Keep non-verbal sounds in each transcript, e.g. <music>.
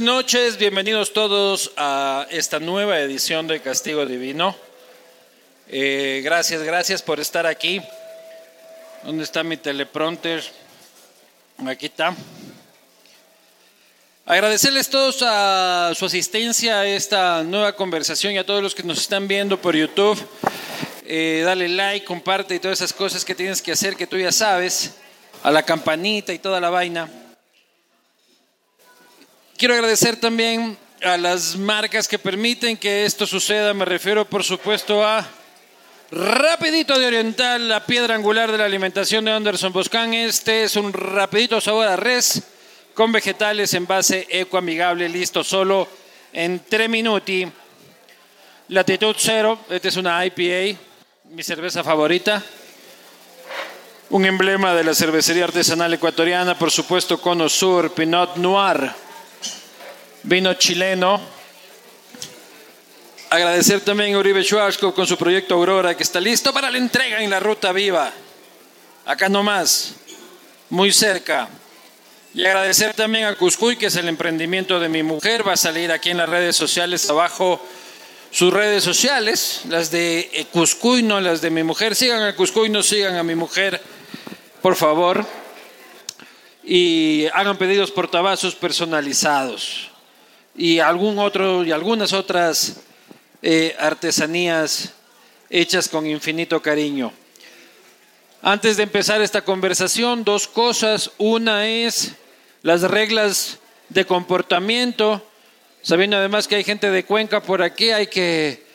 noches, bienvenidos todos a esta nueva edición de Castigo Divino. Eh, gracias, gracias por estar aquí. ¿Dónde está mi teleprompter? Aquí está. Agradecerles todos a su asistencia a esta nueva conversación y a todos los que nos están viendo por YouTube. Eh, dale like, comparte y todas esas cosas que tienes que hacer que tú ya sabes. A la campanita y toda la vaina. Quiero agradecer también a las marcas que permiten que esto suceda. Me refiero, por supuesto, a Rapidito de Oriental, la piedra angular de la alimentación de Anderson Boscan. Este es un rapidito sabor a res con vegetales en base ecoamigable, listo solo en 3 minuti. Latitud cero, esta es una IPA, mi cerveza favorita. Un emblema de la cervecería artesanal ecuatoriana, por supuesto, Cono Sur, Pinot Noir, vino chileno Agradecer también a Uribe Schwarzkopf con su proyecto Aurora, que está listo para la entrega en la Ruta Viva. Acá nomás, muy cerca. Y agradecer también a Cuscuy, que es el emprendimiento de mi mujer. Va a salir aquí en las redes sociales abajo sus redes sociales, las de eh, Cuscuy, no las de mi mujer. Sigan a Cuscuy, no sigan a mi mujer, por favor. Y hagan pedidos portavasos personalizados. Y algún otro, y algunas otras eh, artesanías hechas con infinito cariño. Antes de empezar esta conversación, dos cosas. Una es las reglas de comportamiento. Sabiendo además que hay gente de Cuenca por aquí, hay que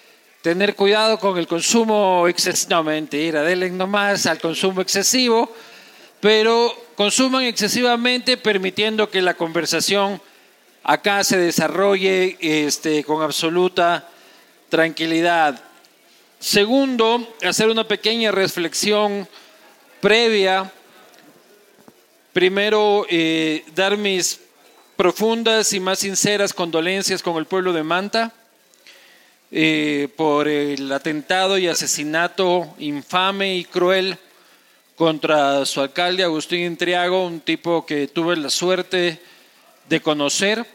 tener cuidado con el consumo excesivo. No, mentira, denle nomás al consumo excesivo, pero consuman excesivamente permitiendo que la conversación acá se desarrolle este, con absoluta tranquilidad. Segundo, hacer una pequeña reflexión previa. Primero, eh, dar mis profundas y más sinceras condolencias con el pueblo de Manta eh, por el atentado y asesinato infame y cruel contra su alcalde Agustín Intriago, un tipo que tuve la suerte de conocer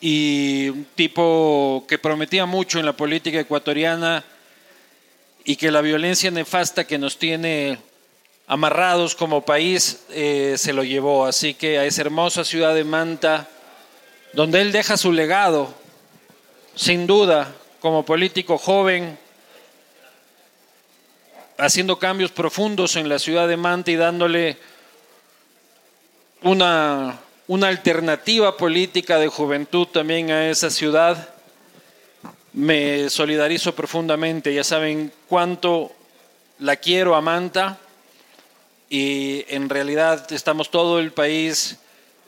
y un tipo que prometía mucho en la política ecuatoriana y que la violencia nefasta que nos tiene amarrados como país eh, se lo llevó. Así que a esa hermosa ciudad de Manta, donde él deja su legado, sin duda, como político joven, haciendo cambios profundos en la ciudad de Manta y dándole una una alternativa política de juventud también a esa ciudad. Me solidarizo profundamente, ya saben cuánto la quiero a Manta y en realidad estamos todo el país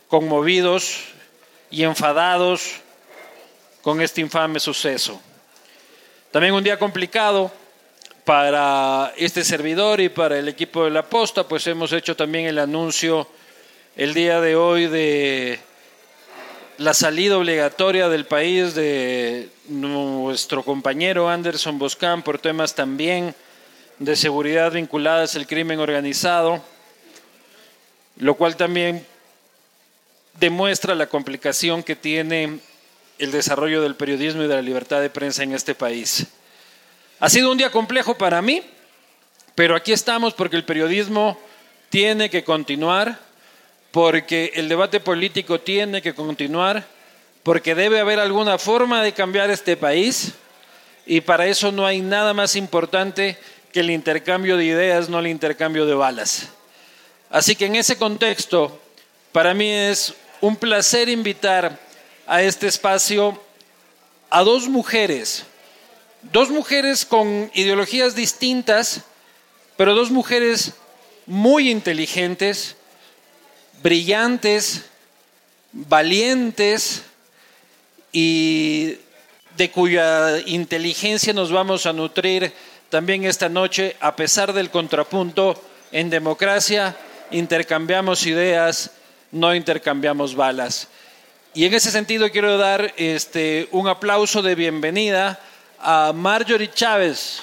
conmovidos y enfadados con este infame suceso. También un día complicado para este servidor y para el equipo de la posta, pues hemos hecho también el anuncio el día de hoy de la salida obligatoria del país de nuestro compañero Anderson Boscan por temas también de seguridad vinculadas al crimen organizado, lo cual también demuestra la complicación que tiene el desarrollo del periodismo y de la libertad de prensa en este país. Ha sido un día complejo para mí, pero aquí estamos porque el periodismo tiene que continuar porque el debate político tiene que continuar, porque debe haber alguna forma de cambiar este país y para eso no hay nada más importante que el intercambio de ideas, no el intercambio de balas. Así que en ese contexto, para mí es un placer invitar a este espacio a dos mujeres, dos mujeres con ideologías distintas, pero dos mujeres muy inteligentes, brillantes, valientes y de cuya inteligencia nos vamos a nutrir también esta noche, a pesar del contrapunto, en democracia intercambiamos ideas, no intercambiamos balas. Y en ese sentido quiero dar este, un aplauso de bienvenida a Marjorie Chávez.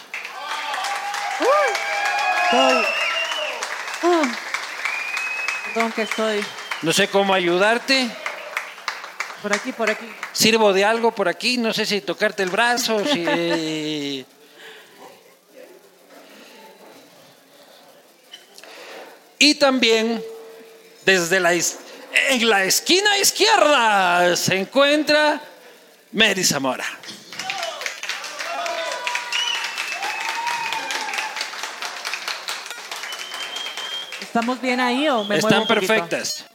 Que. No sé cómo ayudarte. Por aquí, por aquí. Sirvo de algo por aquí. No sé si tocarte el brazo, si. <laughs> y también desde la en la esquina izquierda se encuentra Mary Zamora. ¿Estamos bien ahí o me Están muevo un poquito? perfectas.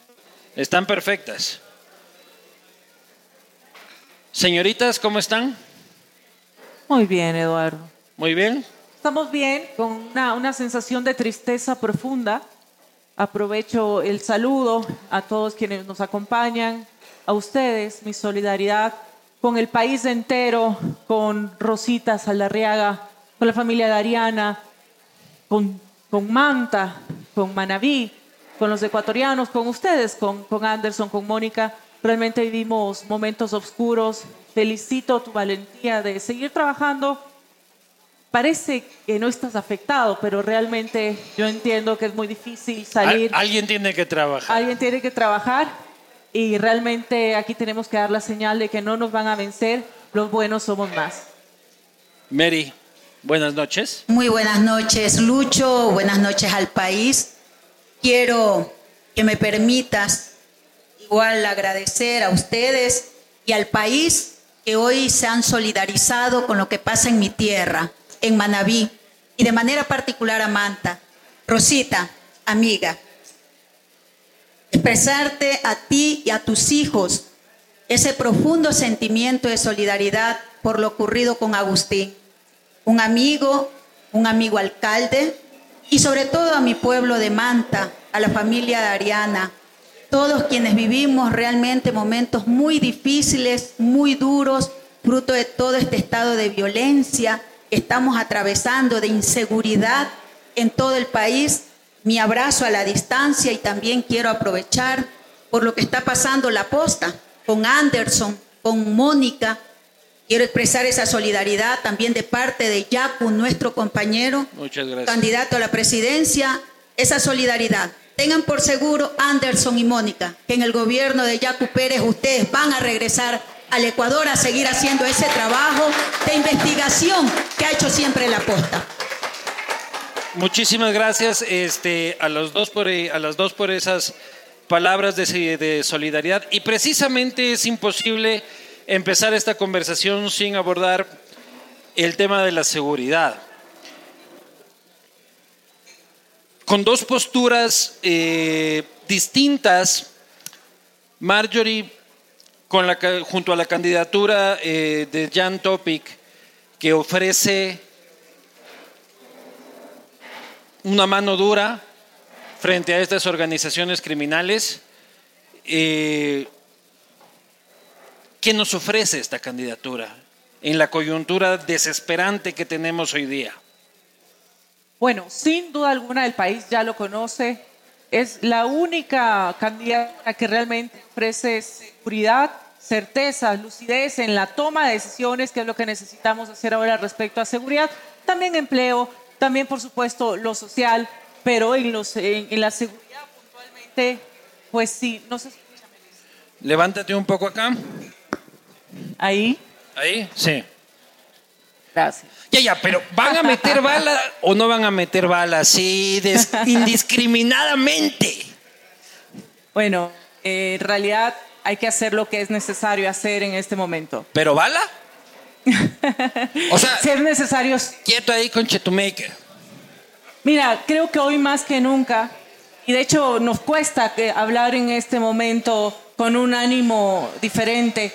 Están perfectas. Señoritas, ¿cómo están? Muy bien, Eduardo. Muy bien. Estamos bien, con una, una sensación de tristeza profunda. Aprovecho el saludo a todos quienes nos acompañan, a ustedes, mi solidaridad con el país entero, con Rosita Saldarriaga, con la familia de Ariana, con, con Manta, con Manabí, con los ecuatorianos, con ustedes, con, con Anderson, con Mónica. Realmente vivimos momentos oscuros. Felicito tu valentía de seguir trabajando parece que no estás afectado, pero realmente yo entiendo que es muy difícil salir. Al- alguien tiene que trabajar. Alguien tiene que trabajar y realmente aquí tenemos que dar la señal de que no nos van a vencer, los buenos somos más. Mary, buenas noches. Muy buenas noches, Lucho. Buenas noches al país. Quiero que me permitas igual agradecer a ustedes y al país que hoy se han solidarizado con lo que pasa en mi tierra, en Manabí, y de manera particular a Manta. Rosita, amiga, expresarte a ti y a tus hijos ese profundo sentimiento de solidaridad por lo ocurrido con Agustín un amigo, un amigo alcalde y sobre todo a mi pueblo de Manta, a la familia de Ariana, todos quienes vivimos realmente momentos muy difíciles, muy duros, fruto de todo este estado de violencia que estamos atravesando, de inseguridad en todo el país. Mi abrazo a la distancia y también quiero aprovechar por lo que está pasando la posta con Anderson, con Mónica, Quiero expresar esa solidaridad también de parte de Yacu, nuestro compañero, candidato a la presidencia, esa solidaridad. Tengan por seguro, Anderson y Mónica, que en el gobierno de Yacu Pérez ustedes van a regresar al Ecuador a seguir haciendo ese trabajo de investigación que ha hecho siempre la posta. Muchísimas gracias este, a, los dos por, a las dos por esas palabras de, de solidaridad. Y precisamente es imposible empezar esta conversación sin abordar el tema de la seguridad. Con dos posturas eh, distintas, Marjorie, junto a la candidatura eh, de Jan Topic, que ofrece una mano dura frente a estas organizaciones criminales. eh, ¿Qué nos ofrece esta candidatura en la coyuntura desesperante que tenemos hoy día? Bueno, sin duda alguna el país ya lo conoce. Es la única candidata que realmente ofrece seguridad, certeza, lucidez en la toma de decisiones, que es lo que necesitamos hacer ahora respecto a seguridad. También empleo, también por supuesto lo social, pero en, los, en, en la seguridad puntualmente, pues sí, no se escucha. Levántate un poco acá. Ahí, Ahí, sí. gracias. Ya, ya, pero ¿van a meter bala o no van a meter bala? Sí, des- <laughs> indiscriminadamente. Bueno, eh, en realidad hay que hacer lo que es necesario hacer en este momento. ¿Pero bala? <laughs> O sea, Si es necesario, quieto ahí con Chetumaker. Mira, creo que hoy más que nunca, y de hecho nos cuesta que hablar en este momento con un ánimo diferente,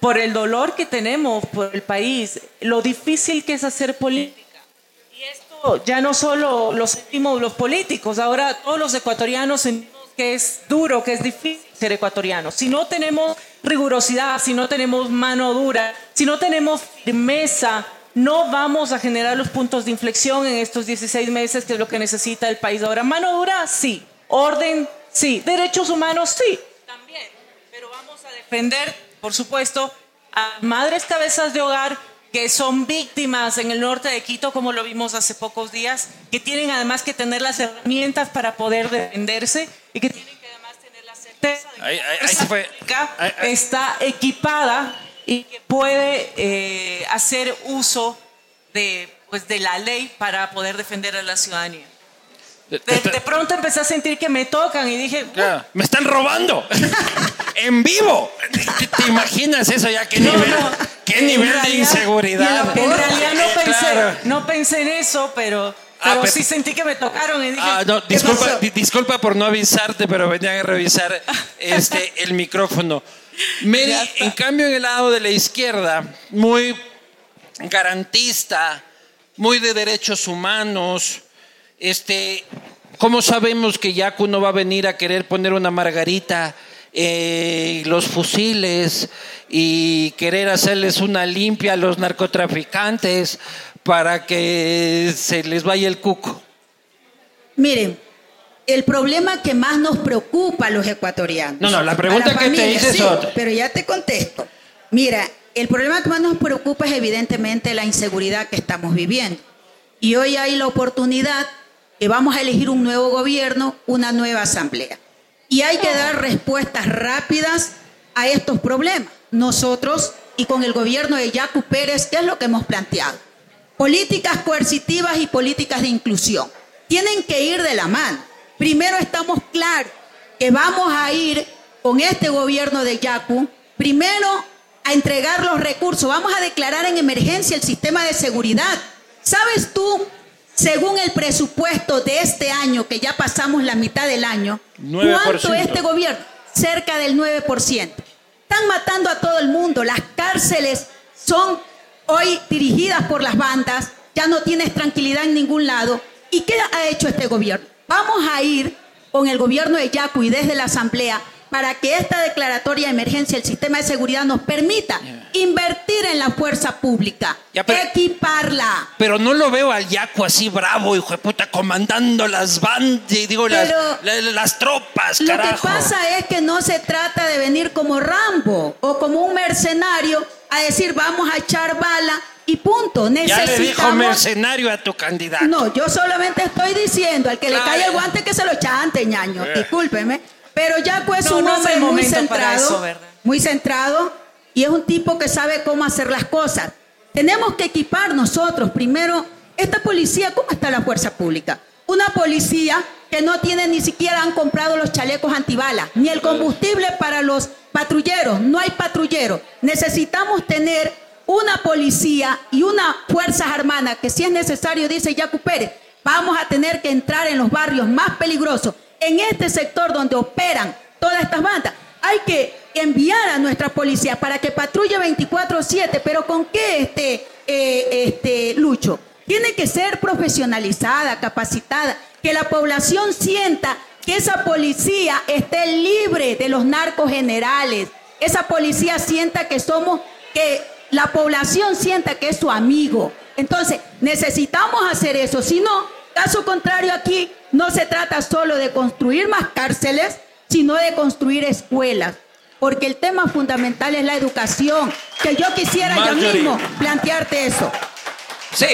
por el dolor que tenemos por el país, lo difícil que es hacer política. Y esto ya no solo lo sentimos los políticos, ahora todos los ecuatorianos sentimos que es duro, que es difícil ser ecuatoriano. Si no tenemos rigurosidad, si no tenemos mano dura, si no tenemos firmeza, no vamos a generar los puntos de inflexión en estos 16 meses, que es lo que necesita el país ahora. Mano dura, sí. Orden, sí. Derechos humanos, sí. También. Pero vamos a defender, por supuesto, a madres cabezas de hogar que son víctimas en el norte de Quito, como lo vimos hace pocos días, que tienen además que tener las herramientas para poder defenderse y que tienen que además tener la certeza de que Ahí- ahí- la ahí se fue. pública Ahí- ahí- está equipada y que puede eh, hacer uso de, pues, de la ley para poder defender a la ciudadanía. De, de pronto empecé a sentir que me tocan y dije, Me están robando. <laughs> en vivo. ¿Te, te imaginas eso ya? ¿Qué No, nivel, no. ¿qué En nivel de inseguridad? En realidad no Eh, pensé, claro. no pensé en eso, pero, Ah, pero pero- sí sentí que me tocaron y dije, Ah, no, ¿qué disculpa, di- disculpa por no avisarte, pero venía a revisar <laughs> este, el micrófono. Mary, en cambio, en el lado de la izquierda, muy garantista, muy de derechos humanos, este, ¿cómo sabemos que Yacu no va a venir a querer poner una margarita, eh, los fusiles y querer hacerles una limpia a los narcotraficantes para que se les vaya el cuco? Miren, el problema que más nos preocupa a los ecuatorianos. No, no, la pregunta que te hice es sí, otra. Pero ya te contesto. Mira, el problema que más nos preocupa es evidentemente la inseguridad que estamos viviendo. Y hoy hay la oportunidad que vamos a elegir un nuevo gobierno, una nueva asamblea. Y hay que dar respuestas rápidas a estos problemas. Nosotros y con el gobierno de Yacu Pérez, ¿qué es lo que hemos planteado? Políticas coercitivas y políticas de inclusión. Tienen que ir de la mano. Primero estamos claros que vamos a ir con este gobierno de Yacu, primero a entregar los recursos, vamos a declarar en emergencia el sistema de seguridad. ¿Sabes tú, según el presupuesto de este año, que ya pasamos la mitad del año, 9%. cuánto este gobierno? Cerca del 9%. Están matando a todo el mundo. Las cárceles son hoy dirigidas por las bandas. Ya no tienes tranquilidad en ningún lado. ¿Y qué ha hecho este gobierno? Vamos a ir con el gobierno de Yacu y desde la Asamblea para que esta declaratoria de emergencia del sistema de seguridad nos permita invertir en la fuerza pública, Ya, pero- equiparla. Pero no lo veo al Yaco así bravo, hijo de puta, comandando las bandas, digo, las, Pero- las tropas, Lo carajo. que pasa es que no se trata de venir como Rambo o como un mercenario a decir vamos a echar bala y punto. ya le dijo Necesitamos... mercenario a tu candidato. No, yo solamente estoy diciendo al que Claro. le cae el guante que se lo chante, ñaño. Eh. Discúlpeme. Pero Yaco es No, un no es hombre muy centrado. muy centrado y es un tipo que sabe cómo hacer las cosas. Tenemos que equipar nosotros primero esta policía, ¿cómo está la fuerza pública? Una policía que no tiene ni siquiera han comprado los chalecos antibalas, ni el combustible para los patrulleros, no hay patrulleros. Necesitamos tener una policía y una fuerzas armadas que si es necesario, dice Yacu Pérez, vamos a tener que entrar en los barrios más peligrosos, en este sector donde operan todas estas bandas. Hay que enviar a nuestra policía para que patrulle 24/7, pero ¿con qué este, eh, este Lucho? Tiene que ser profesionalizada, capacitada, que la población sienta que esa policía esté libre de los narcos generales, esa policía sienta que somos, que la población sienta que es su amigo. Entonces, necesitamos hacer eso, si no, caso contrario aquí no se trata solo de construir más cárceles, sino de construir escuelas. Porque el tema fundamental es la educación. Que yo quisiera yo mismo plantearte eso. Sí,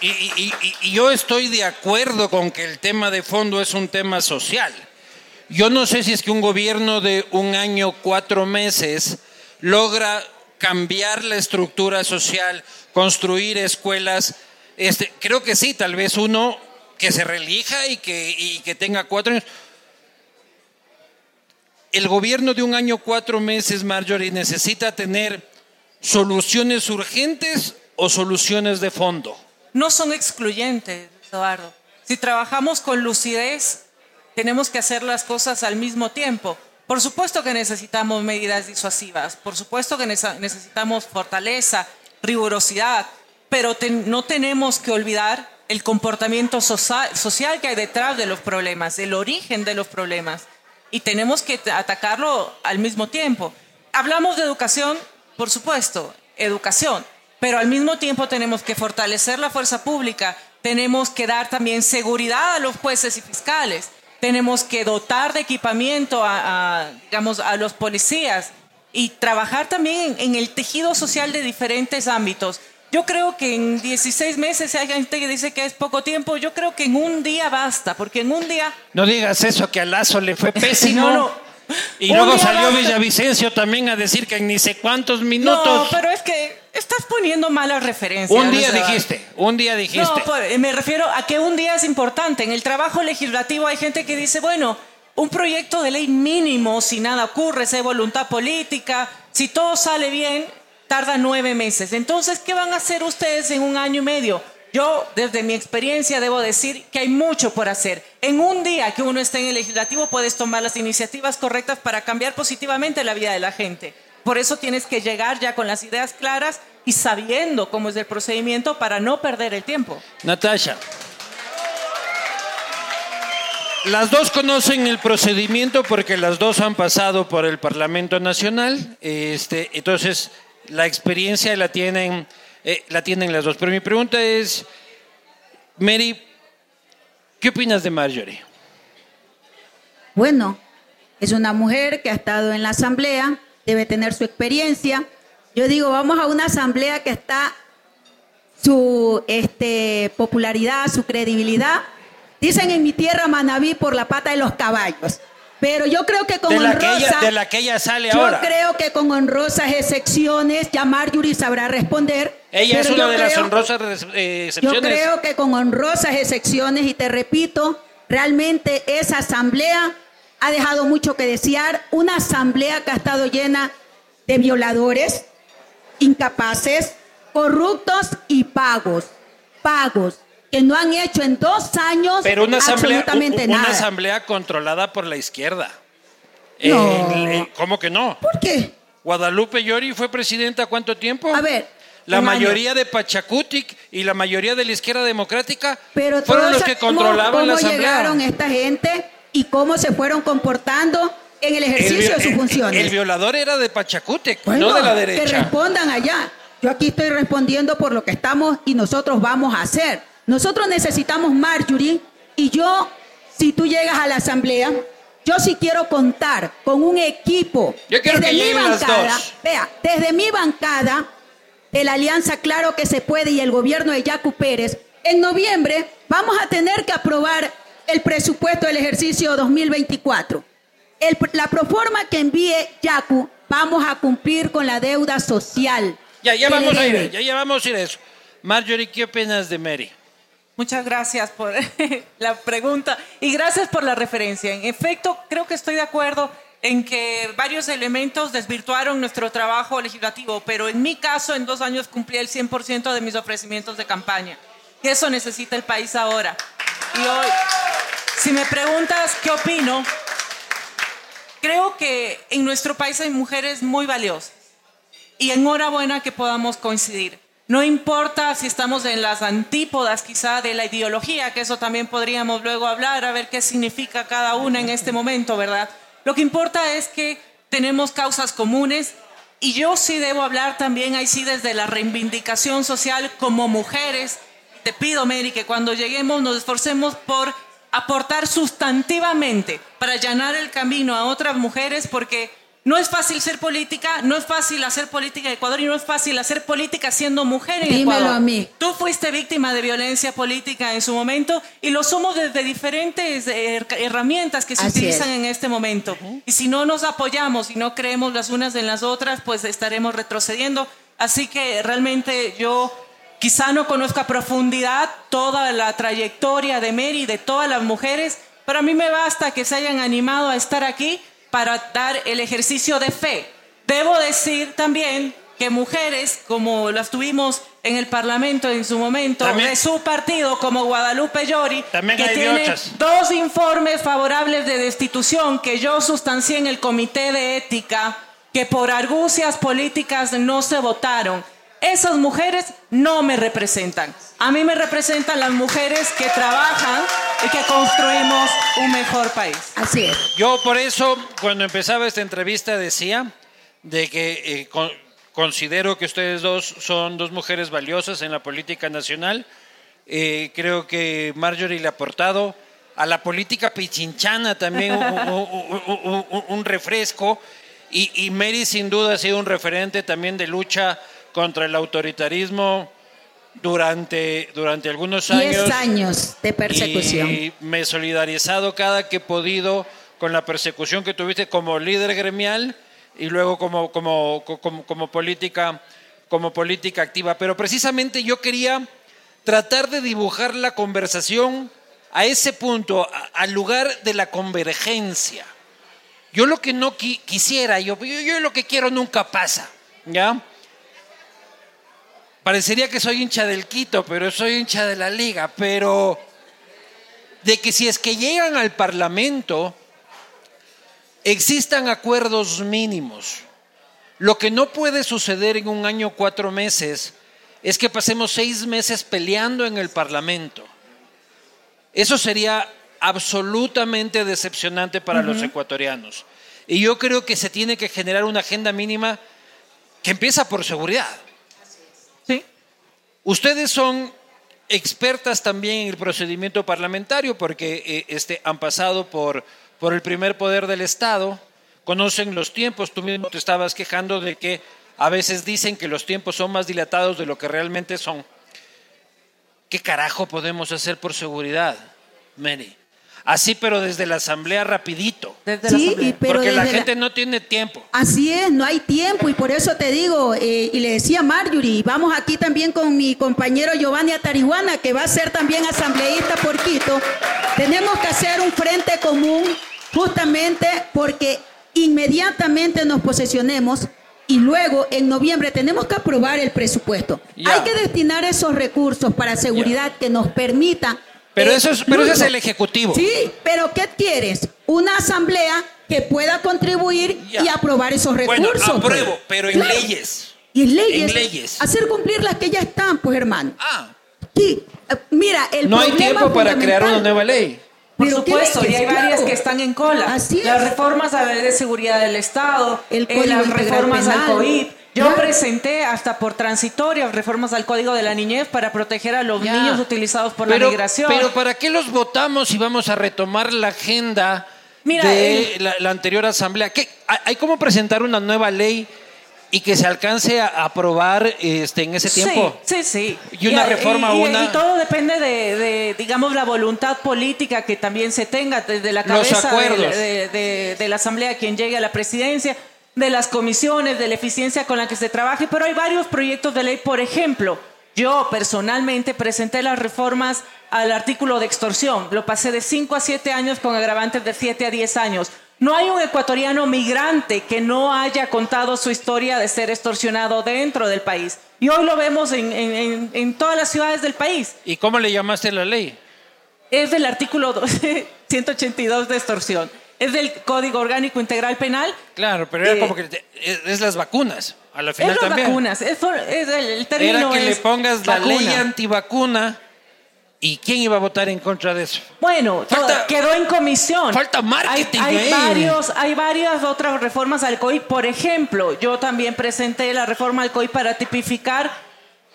y- y yo estoy de acuerdo con que el tema de fondo es un tema social. Yo no sé si es que un gobierno de un año, cuatro meses, logra cambiar la estructura social, construir escuelas. Este, creo que sí, tal vez uno que se relija y que, y que tenga cuatro años. El gobierno de un año, cuatro meses, Marjorie, necesita tener soluciones urgentes o soluciones de fondo. no son excluyentes, Eduardo. Si trabajamos con lucidez, tenemos que hacer las cosas al mismo tiempo. Por supuesto que necesitamos medidas disuasivas, por supuesto que nece- necesitamos fortaleza, rigurosidad, pero no tenemos que olvidar el comportamiento social que hay detrás de los problemas, el origen de los problemas, y tenemos que atacarlo al mismo tiempo. Hablamos de educación, por supuesto, educación, pero al mismo tiempo tenemos que fortalecer la fuerza pública, tenemos que dar también seguridad a los jueces y fiscales, tenemos que dotar de equipamiento a, digamos, a los policías y trabajar también en el tejido social de diferentes ámbitos. Yo creo que en 16 meses, hay gente que dice que es poco tiempo, yo creo que en un día basta, porque en un día... No digas eso, que a Lazo le fue <laughs> pésimo. No, no. Y Un luego salió basta. Villavicencio también a decir que en ni sé cuántos No, minutos. pero es que estás poniendo malas referencias. un día dijiste, un día dijiste. No, pues, me refiero a que un día es importante. En el trabajo legislativo hay gente que dice, bueno, un proyecto de ley mínimo, si nada ocurre, si hay voluntad política, si todo sale bien, tarda nueve meses. Entonces, ¿qué van a hacer ustedes en un año y medio? Yo, desde mi experiencia, debo decir que hay mucho por hacer. En un día que uno esté en el legislativo, puedes tomar las iniciativas correctas para cambiar positivamente la vida de la gente. Por eso tienes que llegar ya con las ideas claras y sabiendo cómo es el procedimiento para no perder el tiempo. Natasha. Las dos conocen el procedimiento porque las dos han pasado por el Parlamento Nacional. Este, entonces, la experiencia la tienen, eh, la tienen las dos. Pero mi pregunta es, Mary, ¿qué opinas de Marjorie? Bueno, es una mujer que ha estado en la asamblea, debe tener su experiencia. Yo digo, vamos a una asamblea que está su este, popularidad, su credibilidad. Dicen en mi tierra Manabí por la pata de los caballos. Pero yo creo que con De la, que honrosa, ella, de la que ella sale yo ahora. creo que con honrosas excepciones, ya Marjorie sabrá responder. Ella es una yo de las honrosas eh, yo excepciones. creo que con honrosas excepciones, y te repito, realmente esa asamblea ha dejado mucho que desear. Una asamblea que ha estado llena de violadores, incapaces, corruptos y pagos. Pagos que no han hecho en dos años Pero una asamblea, absolutamente una nada. asamblea controlada por la izquierda. No. En- ¿Cómo que no? ¿Por qué? Guadalupe Llori fue presidenta cuánto tiempo? A ver, La un año. mayoría de Pachacutic y la mayoría de la izquierda democrática Pero fueron los que controlaban cómo la asamblea. llegaron esta gente y cómo se fueron comportando en el el, ejercicio vi- de sus el- funciones. el violador era de Pachacútec, Bueno, no de la Que derecha. respondan allá. Yo aquí estoy respondiendo por lo que estamos y nosotros vamos a hacer. Nosotros necesitamos Marjorie y yo, si tú llegas a la asamblea, yo sí quiero contar con un equipo. Yo quiero desde que mi bancada, vea, desde mi bancada de la Alianza Claro que se puede y el gobierno de Yacu Pérez, en noviembre vamos a tener que aprobar el presupuesto del ejercicio 2024. El- la proforma que envíe Yacu, vamos a cumplir con la deuda social. Ya, ya vamos a ir, ya, ya vamos a ir a eso. Marjorie, ¿qué opinas de Mary? Muchas gracias por <laughs> la pregunta y gracias por la referencia. En efecto, creo que estoy de acuerdo en que varios elementos desvirtuaron nuestro trabajo legislativo, pero en mi caso, en dos años cumplí el 100% de mis ofrecimientos de campaña. Y eso necesita el país ahora. Y hoy, si me preguntas qué opino, creo que en nuestro país hay mujeres muy valiosas y enhorabuena que podamos coincidir. No importa si estamos en las antípodas quizá de la ideología, que eso también podríamos luego hablar, a ver qué significa cada una en este momento, ¿verdad? Lo que importa es que tenemos causas comunes y yo sí debo hablar también ahí sí desde la reivindicación social como mujeres. Te pido, Mary, que cuando lleguemos nos esforcemos por aportar sustantivamente para allanar el camino a otras mujeres porque no es fácil ser política, no es fácil hacer política en Ecuador y no es fácil hacer política siendo mujer en Dímelo Ecuador. a mí. Tú fuiste víctima de violencia política en su momento y lo somos desde diferentes eh, her- herramientas que se Así utilizan es. en este momento. Y si no nos apoyamos y no creemos las unas en las otras, pues estaremos retrocediendo. Así que realmente yo quizá no conozco a profundidad toda la trayectoria de Mary y de todas las mujeres, pero a mí me basta que se hayan animado a estar aquí para dar el ejercicio de fe. Debo decir también que mujeres, como las tuvimos en el Parlamento en su momento, También- de su partido, como Guadalupe Llori, que tiene dos informes favorables de destitución que yo sustancié en el Comité de Ética, que por argucias políticas no se votaron. Esas mujeres no me representan. A mí me representan las mujeres que trabajan y que construimos un mejor país. Así es. Yo por eso, cuando empezaba esta entrevista, decía de que eh, con- considero que ustedes dos son dos mujeres valiosas en la política nacional. Eh, creo que Marjorie le ha aportado a la política pichinchana también un, un- un- un- un refresco. Y, y Mary sin duda ha sido un referente también de lucha contra el autoritarismo durante, durante algunos años. Diez años de persecución. Y me he solidarizado cada que he podido con la persecución que tuviste como líder gremial y luego como, como, como, como política, como política activa. Pero precisamente yo quería tratar de dibujar la conversación a ese punto, al lugar de la convergencia. Yo lo que no quisiera, yo, yo, yo, lo que quiero nunca pasa, ¿ya? Parecería que soy hincha del Quito, pero soy hincha de la liga, pero de que si es que llegan al Parlamento, existan acuerdos mínimos. Lo que no puede suceder en un año cuatro meses es que pasemos seis meses peleando en el Parlamento. Eso sería absolutamente decepcionante para los ecuatorianos. Y yo creo que se tiene que generar una agenda mínima que empieza por seguridad. Ustedes son expertas también en el procedimiento parlamentario porque eh, este, han pasado por por el primer poder del Estado, conocen los tiempos, tú mismo te estabas quejando de que a veces dicen que los tiempos son más dilatados de lo que realmente son. ¿Qué carajo podemos hacer por seguridad, Mary? Así, pero desde la asamblea rapidito. sí, pero Porque la gente no tiene tiempo. Así es, no hay tiempo y por eso te digo, eh, y le decía Marjorie, vamos aquí también con mi compañero Giovanni Atarihuana, que va a ser también asambleísta por Quito. Tenemos que hacer un frente común justamente porque inmediatamente nos posesionemos y luego en noviembre tenemos que aprobar el presupuesto. Hay que destinar esos recursos para seguridad que nos permita pero, eso es, pero ese es el Ejecutivo. Sí, pero ¿qué quieres? Una asamblea que pueda contribuir y aprobar esos recursos. Bueno, apruebo, pues. pero en leyes. Y en leyes. En leyes. Hacer cumplir las que ya están, pues hermano. Ah. Sí, eh, mira, el No hay tiempo para crear una nueva ley. Por supuesto, y hay varias que están en cola. Así Las reformas a la ley de seguridad del Estado, el eh, las reformas al COVID yo presenté hasta por transitorias reformas al Código de la Niñez para proteger a los niños utilizados por la migración. Pero ¿para qué los votamos si vamos a retomar la agenda de la, anterior asamblea? ¿Qué, ¿Hay cómo presentar una nueva ley y que se alcance a aprobar este, en ese tiempo? Sí, sí, Y una reforma y, una. Y todo depende de, digamos, la voluntad política que también se tenga desde la cabeza de, de la asamblea quien llegue a la presidencia de las comisiones, de la eficiencia con la que se trabaje, pero hay varios proyectos de ley. Por ejemplo, yo personalmente presenté las reformas al artículo de extorsión. Lo pasé de 5 a 7 años con agravantes de 7 a 10 años. No hay un ecuatoriano migrante que no haya contado su historia de ser extorsionado dentro del país. Y hoy lo vemos en, en todas las ciudades del país. ¿Y cómo le llamaste la ley? Es del artículo 182 <laughs> de extorsión es del Código Orgánico Integral Penal. Claro, pero era eh, como que es, las vacunas. A la final es las vacunas. Es, el, término era que le pongas la ley antivacuna. ¿Y quién iba a votar en contra de eso? Bueno, quedó en comisión. Falta marketing. Hay, varios, hay varias otras reformas al COI. Por ejemplo, yo también presenté la reforma al COI para tipificar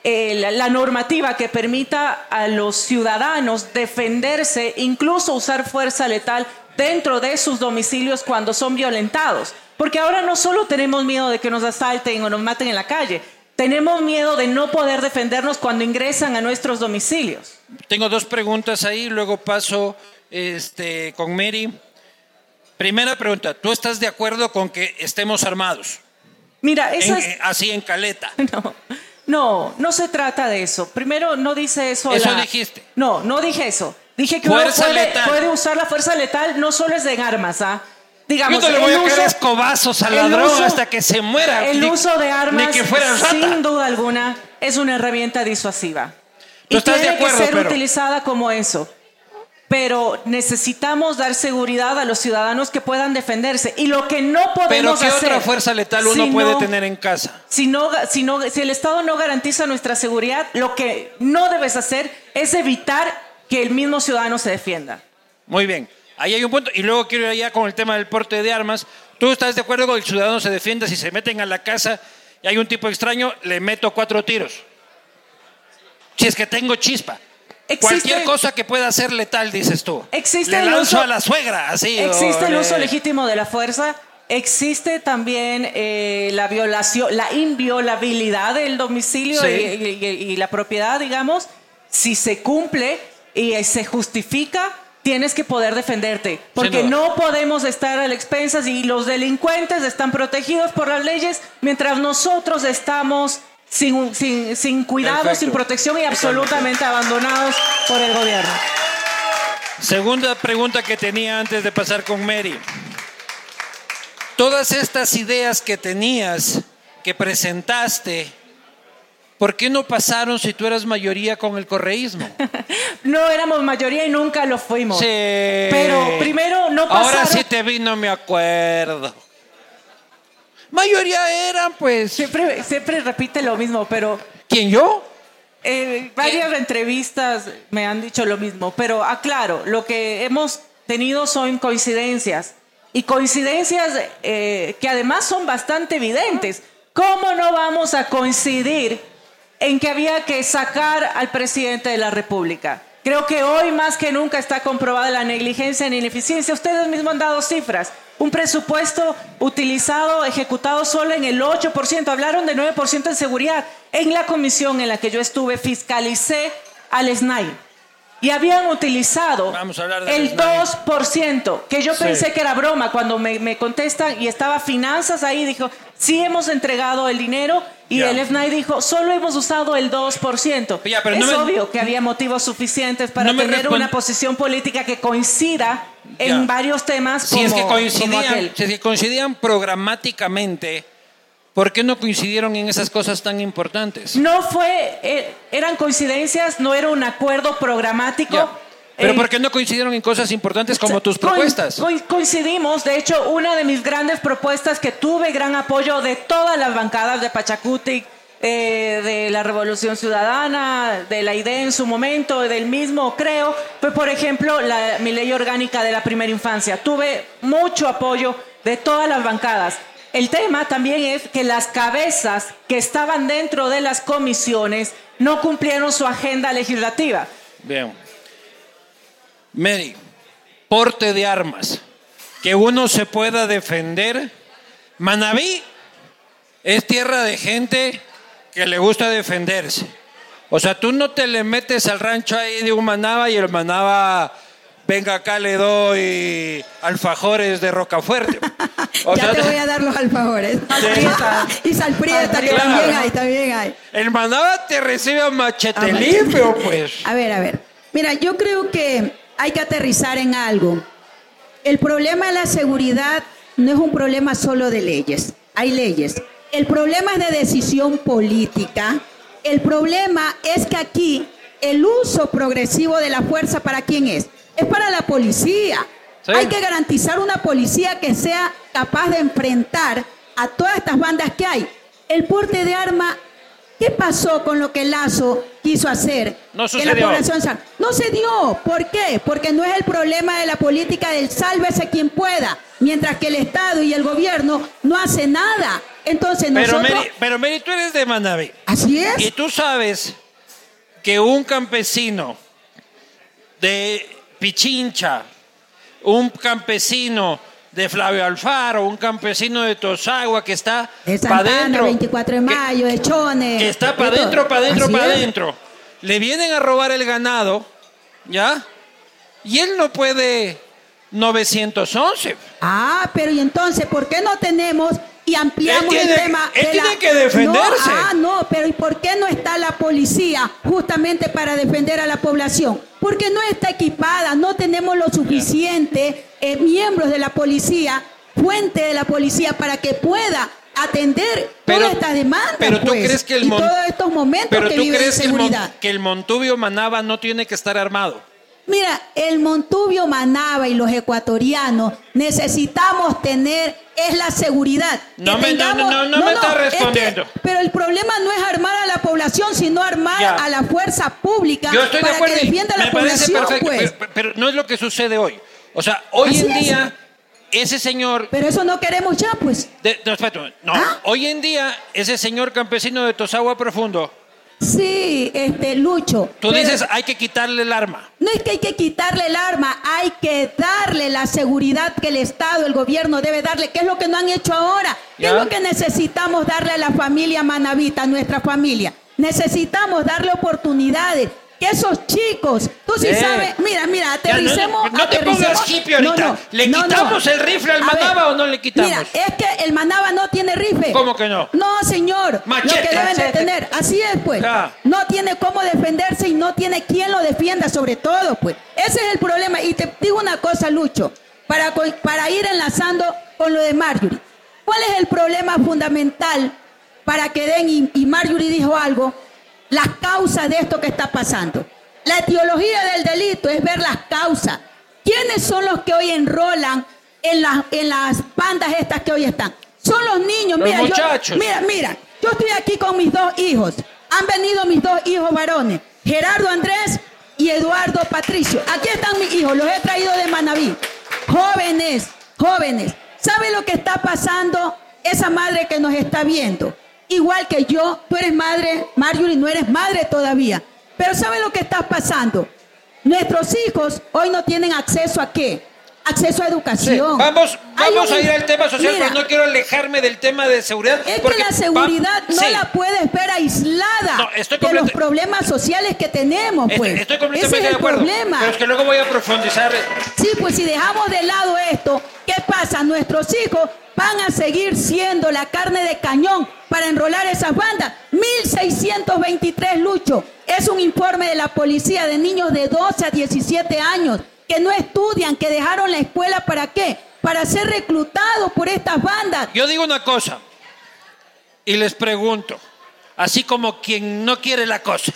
eh, la, normativa que permita a los ciudadanos defenderse, incluso usar fuerza letal dentro de sus domicilios cuando son violentados. Porque ahora no solo tenemos miedo de que nos asalten o nos maten en la calle, tenemos miedo de no poder defendernos cuando ingresan a nuestros domicilios. Tengo dos preguntas ahí, luego paso este, con Mary. Primera pregunta, ¿tú estás de acuerdo con que estemos armados? Mira, eso es... Eh, así en caleta. <laughs> No, no, no se trata de eso. Primero, no dice eso. Eso dijiste. No, no dije eso. Dije que uno puede, usar la fuerza letal, no solo es en armas, ¿ah? Digamos, Yo no le voy a caer escobazos al ladrón hasta que se muera. El uso de armas, sin duda alguna, es una herramienta disuasiva. y estás tiene que ser utilizada como eso. Pero necesitamos dar seguridad a los ciudadanos que puedan defenderse. Y lo que no podemos ¿Pero qué otra fuerza letal uno puede tener en casa? Si, no, si, no, si el Estado no garantiza nuestra seguridad, lo que no debes hacer es evitar que el mismo ciudadano se defienda. Muy bien, ahí hay un punto. Y luego quiero ir allá con el tema del porte de armas. ¿Tú estás de acuerdo con que el ciudadano se defienda si se meten a la casa y hay un tipo extraño, le meto cuatro tiros? Si es que tengo chispa. Cualquier cosa que pueda ser letal, dices tú. Existe le lanzo a la suegra, así. Existe el uso legítimo de la fuerza existe también eh, la violación, la inviolabilidad del domicilio Sí. y, y- y la propiedad, digamos. Si se cumple y eh, se justifica, tienes que poder defenderte. Porque no podemos estar a la expensas y los delincuentes están protegidos por las leyes mientras nosotros estamos sin, sin, sin cuidado, Perfecto. sin protección y absolutamente abandonados por el gobierno. Segunda pregunta que tenía antes de pasar con Mary. Todas estas ideas que tenías, que presentaste, ¿por qué no pasaron si tú eras mayoría con el correísmo? <laughs> No éramos mayoría y nunca lo fuimos. Sí. Pero primero no Ahora pasaron- sí te vi, no me acuerdo. Mayoría eran, pues. Siempre, siempre repite lo mismo, pero ¿Quién yo? eh, varias entrevistas me han dicho lo mismo. Pero aclaro, lo que hemos tenido son coincidencias. Y coincidencias eh, que además son bastante evidentes. ¿Cómo no vamos a coincidir en que había que sacar al presidente de la República? Creo que hoy más que nunca está comprobada la negligencia y la ineficiencia. Ustedes mismos han dado cifras. Un presupuesto utilizado, ejecutado solo en el 8%. Hablaron de 9% en seguridad. En la comisión en la que yo estuve, fiscalicé al SNAI. Y habían utilizado el SNAI. 2%, que yo Sí. pensé que era broma. Cuando me, me contestan y estaba finanzas ahí, dijo, sí hemos entregado el dinero. Y el FNAI dijo, solo hemos usado el 2%. Ya, pero es no me- obvio que había motivos suficientes para No tener una posición política que coincida en varios temas Si como, es que coincidían, si es que coincidían programáticamente, ¿por qué no coincidieron en esas cosas tan importantes? No fue, eh, eran coincidencias, no era un acuerdo programático. Pero Eh, ¿por qué no coincidieron en cosas importantes como tus propuestas? coin- coincidimos, de hecho, una de mis grandes propuestas que tuve gran apoyo de todas las bancadas de Pachacutic, eh, de la Revolución Ciudadana, de la idea en su momento, del mismo creo, fue por ejemplo la, mi ley orgánica de la primera infancia. Tuve mucho apoyo de todas las bancadas. El tema también es que las cabezas que estaban dentro de las comisiones no cumplieron su agenda legislativa. Bien. Mary, porte de armas. Que uno se pueda defender. Manabí es tierra de gente que le gusta defenderse. O sea, tú no te le metes al rancho ahí de un manaba y el manaba, venga acá le doy alfajores de Rocafuerte. <laughs> O ya sea, te voy a dar los alfajores. <laughs> Salprieta. y salprieta, que también hay, también hay. el manaba te recibe a machete A machete. limpio, pues. A ver, a ver. Mira, yo creo que hay que aterrizar en algo. El problema de la seguridad no es un problema solo de leyes. Hay leyes. El problema es de decisión política. El problema es que aquí el uso progresivo de la fuerza para quién es? Es para la policía. Sí. Hay que garantizar una policía que sea capaz de enfrentar a todas estas bandas que hay. El porte de arma, ¿qué pasó con lo que Lazo quiso hacer? No Que la sucedió. población No se dio. ¿Por qué? Porque no es el problema de la política del sálvese quien pueda, mientras que el Estado y el gobierno no hace nada. Entonces Pero nosotros... Mary, pero Mary, tú eres de Manabí. Así es. Y tú sabes que un campesino de Pichincha, un campesino de Flavio Alfaro, un campesino de Tosagua que está para adentro, 24 de que- mayo, de Chone. que está para adentro, para adentro, para adentro, le vienen a robar el ganado, ¿ya? Y él no puede 911. Ah, pero y entonces, ¿por qué no tenemos y ampliamos tiene- el tema? él de tiene que defenderse. No, ah, no, pero ¿y por qué no está la policía justamente para defender a la población? Porque no está equipada, no tenemos lo suficiente eh, miembros de la policía, fuente de la policía para que pueda atender Pero- todas estas demandas. pero tú pues, crees que el y todos estos momentos Pero que tú vive crees que el Montubio Manaba no tiene que estar armado. Mira, el Montubio Manaba y los ecuatorianos necesitamos tener es la seguridad. Que No me- no, no, no, no me estás es que- respondiendo. pero el problema no es armar a la población, sino armar Ya. a la fuerza pública Yo estoy de para acuerdo. que defienda a la población, perfecto, pues. pero, pero no es lo que sucede hoy. O sea, hoy Así en es. día, ese señor. Pero eso no queremos ya, pues. de- no, espérate, no, ¿Ah? hoy en día, ese señor campesino de Tosagua Profundo Sí, este, Lucho. Tú pero dices, hay que quitarle el arma. No es que hay que quitarle el arma, hay que darle la seguridad que el Estado, el gobierno debe darle, que es lo que no han hecho ahora. ¿Qué es lo que necesitamos darle a la familia manavita, a nuestra familia? Necesitamos darle oportunidades. Que esos chicos, tú sí Bien. sabes, mira, mira, Ya, aterricemos. no, no te aterricemos. pongas hippie ahorita. ¿Le no, quitamos no. el rifle al A ver, Manaba o no le quitamos? Mira, es que el Manaba no tiene rifle. ¿Cómo que no? No, señor. Machete. Lo que deben de Machete. tener. Así es, pues. Ya. No tiene cómo defenderse y no tiene quien lo defienda, sobre todo, pues. Ese es el problema. Y te digo una cosa, Lucho, para, co- para ir enlazando con lo de Marjorie. ¿Cuál es el problema fundamental para que den, y, y Marjorie dijo algo, las causas de esto que está pasando? La etiología del delito es ver las causas. ¿Quiénes son los que hoy enrolan en las, en las bandas estas que hoy están? Son los niños. Los mira, yo- muchachos. mira, mira, yo estoy aquí con mis dos hijos. Han venido mis dos hijos varones, Gerardo Andrés y Eduardo Patricio. Aquí están mis hijos, los he traído de Manaví. Jóvenes, jóvenes. ¿Sabe lo que está pasando esa madre que nos está viendo? Igual que yo, tú eres madre, Marjorie, no eres madre todavía. Pero ¿sabe lo que está pasando? Nuestros hijos hoy no tienen acceso a qué? Acceso a Sí, educación. Vamos, vamos un- a ir al tema social, Mira, pero no quiero alejarme del tema de seguridad. es porque que la va- seguridad no Sí. la puedes ver aislada No, estoy de los problemas sociales que tenemos, Estoy- pues. Estoy, completamente Ese es de el acuerdo. problema. Pero es que luego voy a profundizar. Sí, pues si dejamos de lado esto, ¿qué pasa? Nuestros hijos van a seguir siendo la carne de cañón para enrolar esas bandas. 1623, Lucho. Es un informe de la policía de niños de 12 a 17 años que no estudian, que dejaron la escuela para qué? Para ser reclutados por estas bandas. Yo digo una cosa y les pregunto, así como quien no quiere la cosa.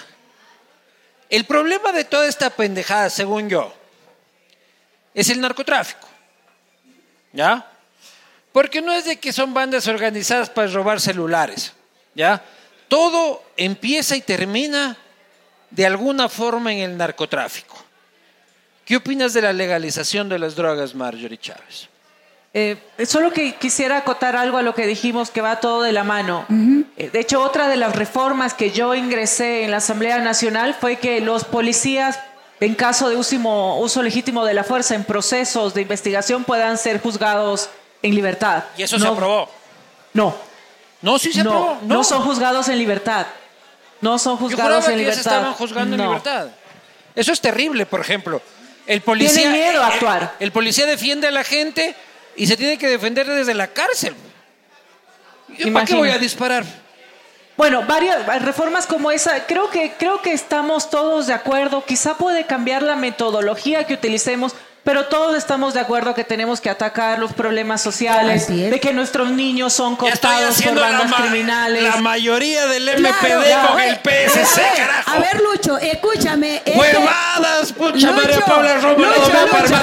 El problema de toda esta pendejada, según yo, es el narcotráfico. ¿Ya? Porque no es de que son bandas organizadas para robar celulares. ¿Ya? Todo empieza y termina de alguna forma en el narcotráfico. ¿Qué opinas de la legalización de las drogas, Marjorie Chávez? Eh, solo que quisiera acotar algo a lo que dijimos que va todo de la mano. Eh, De hecho, otra de las reformas que yo ingresé en la Asamblea Nacional fue que los policías, en caso de último- uso legítimo de la fuerza en procesos de investigación, puedan ser juzgados en libertad. Y eso se No- aprobó. No, No, sí se no, aprobó. no son juzgados en libertad. No son Yo juzgados juraba en que libertad. se estaban juzgando en No. libertad. Eso es terrible, por ejemplo. El policía, Tienen miedo a el- actuar. El, policía defiende a la gente y se tiene que defender desde la cárcel. ¿Yo ¿Para qué voy a disparar? Bueno, varias reformas como esa, creo que, creo que estamos todos de acuerdo. Quizá puede cambiar la metodología que utilicemos, pero todos estamos de acuerdo que tenemos que atacar los problemas sociales, de que nuestros niños son cooptados por la, bandas ma- criminales. la mayoría del MPD claro. con el PSC, A ver, carajo. A ver, Lucho, escúchame. es que- Huevadas, pucha, María Lucho, Paula Romo, no Lucho, va para Lucho.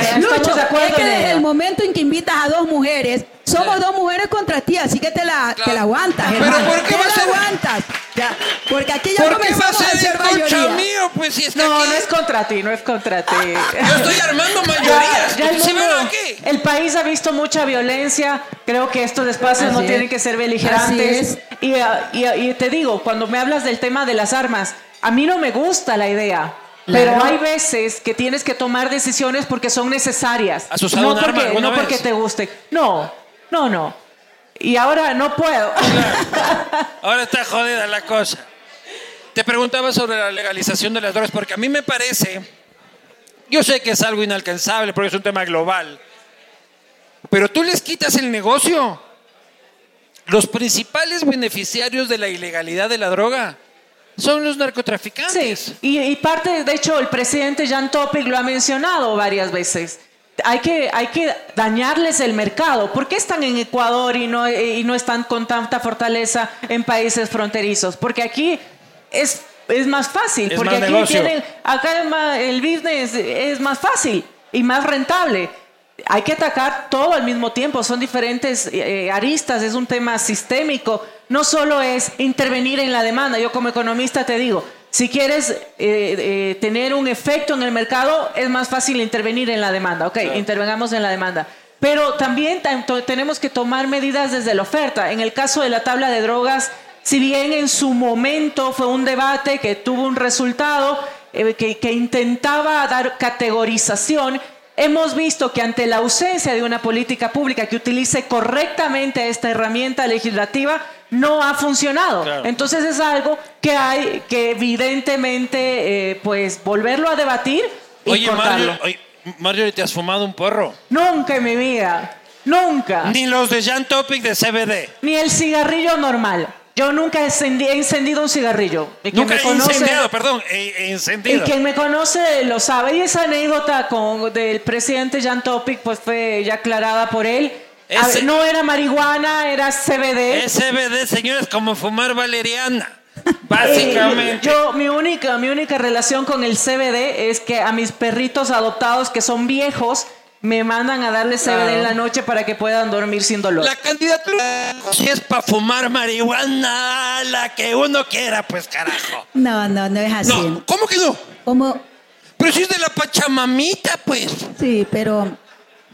Estamos Lucho, de acuerdo es que desde el momento en que invitas a dos mujeres, somos dos mujeres contra ti, así que te la, te la aguantas, Pero hermano. ¿por qué Te va la ser- aguantas. Ya, porque aquí ya ¿Por qué va a ser contra mayoría. mío? Pues si está No, aquí. no es contra ti, no es contra ti. Yo estoy armando <laughs> Ya, mayorías. ya el, ¿Sí mundo- aquí? el país ha visto mucha violencia. Creo que estos espacios Así no es. tienen que ser beligerantes. Así Y, ah, y, ah, y te digo, cuando me hablas del tema de las armas, a mí no me gusta la idea. Claro. Pero hay veces que tienes que tomar decisiones porque son necesarias. ¿Has usado no un arma porque, alguna no vez? porque te guste. No, no, no. Y ahora no puedo. Ahora está jodida la cosa. Te preguntaba sobre la legalización de las drogas, porque a mí me parece, yo sé que es algo inalcanzable, porque es un tema global, pero tú les quitas el negocio. Los principales beneficiarios de la ilegalidad de la droga son los narcotraficantes. Sí, y, y parte, de hecho, el presidente Jan Topic lo ha mencionado varias veces. Hay que, hay que dañarles el mercado. ¿Por qué están en Ecuador y no, y no están con tanta fortaleza en países fronterizos? Porque aquí es, es más fácil. Es porque más aquí negocio. tienen, acá el business es más fácil y más rentable. Hay que atacar todo al mismo tiempo, son diferentes eh, aristas, es un tema sistémico. No solo es intervenir en la demanda, yo como economista te digo, si quieres eh, eh, tener un efecto en el mercado, es más fácil intervenir en la demanda. Ok, intervengamos en la demanda. Pero también tenemos que tomar medidas desde la oferta. En el caso de la tabla de drogas, si bien en su momento fue un debate que tuvo un resultado, eh, que, que intentaba dar categorización, hemos visto que ante la ausencia de una política pública que utilice correctamente esta herramienta legislativa, no ha funcionado. Claro. Entonces es algo que hay que evidentemente eh, pues volverlo a debatir y Oye, cortarlo. Mario, oye, Mario, ¿te has fumado un porro? Nunca en mi vida, nunca. Ni los de Jan Topic de CBD. Ni el cigarrillo normal. Yo nunca he encendi- he encendido un cigarrillo. Y Nunca me he conoce- incendiado, perdón, he, he Y encendido. quien me conoce lo sabe. Y esa anécdota con, del presidente Jan Topic pues fue ya aclarada por él. A Ese- ver, no era marihuana, era CBD. Es CBD, señores, como fumar valeriana. Eh, <laughs> Básicamente. yo, mi única, mi única relación con el CBD es que a mis perritos adoptados que son viejos me mandan a darle CBD Claro. en la noche para que puedan dormir sin dolor. La candidatura, si es para fumar marihuana, la que uno quiera, pues carajo. No, no, no es así. No, ¿cómo que no? Como, Pero si es de la Pachamamita, pues. sí, pero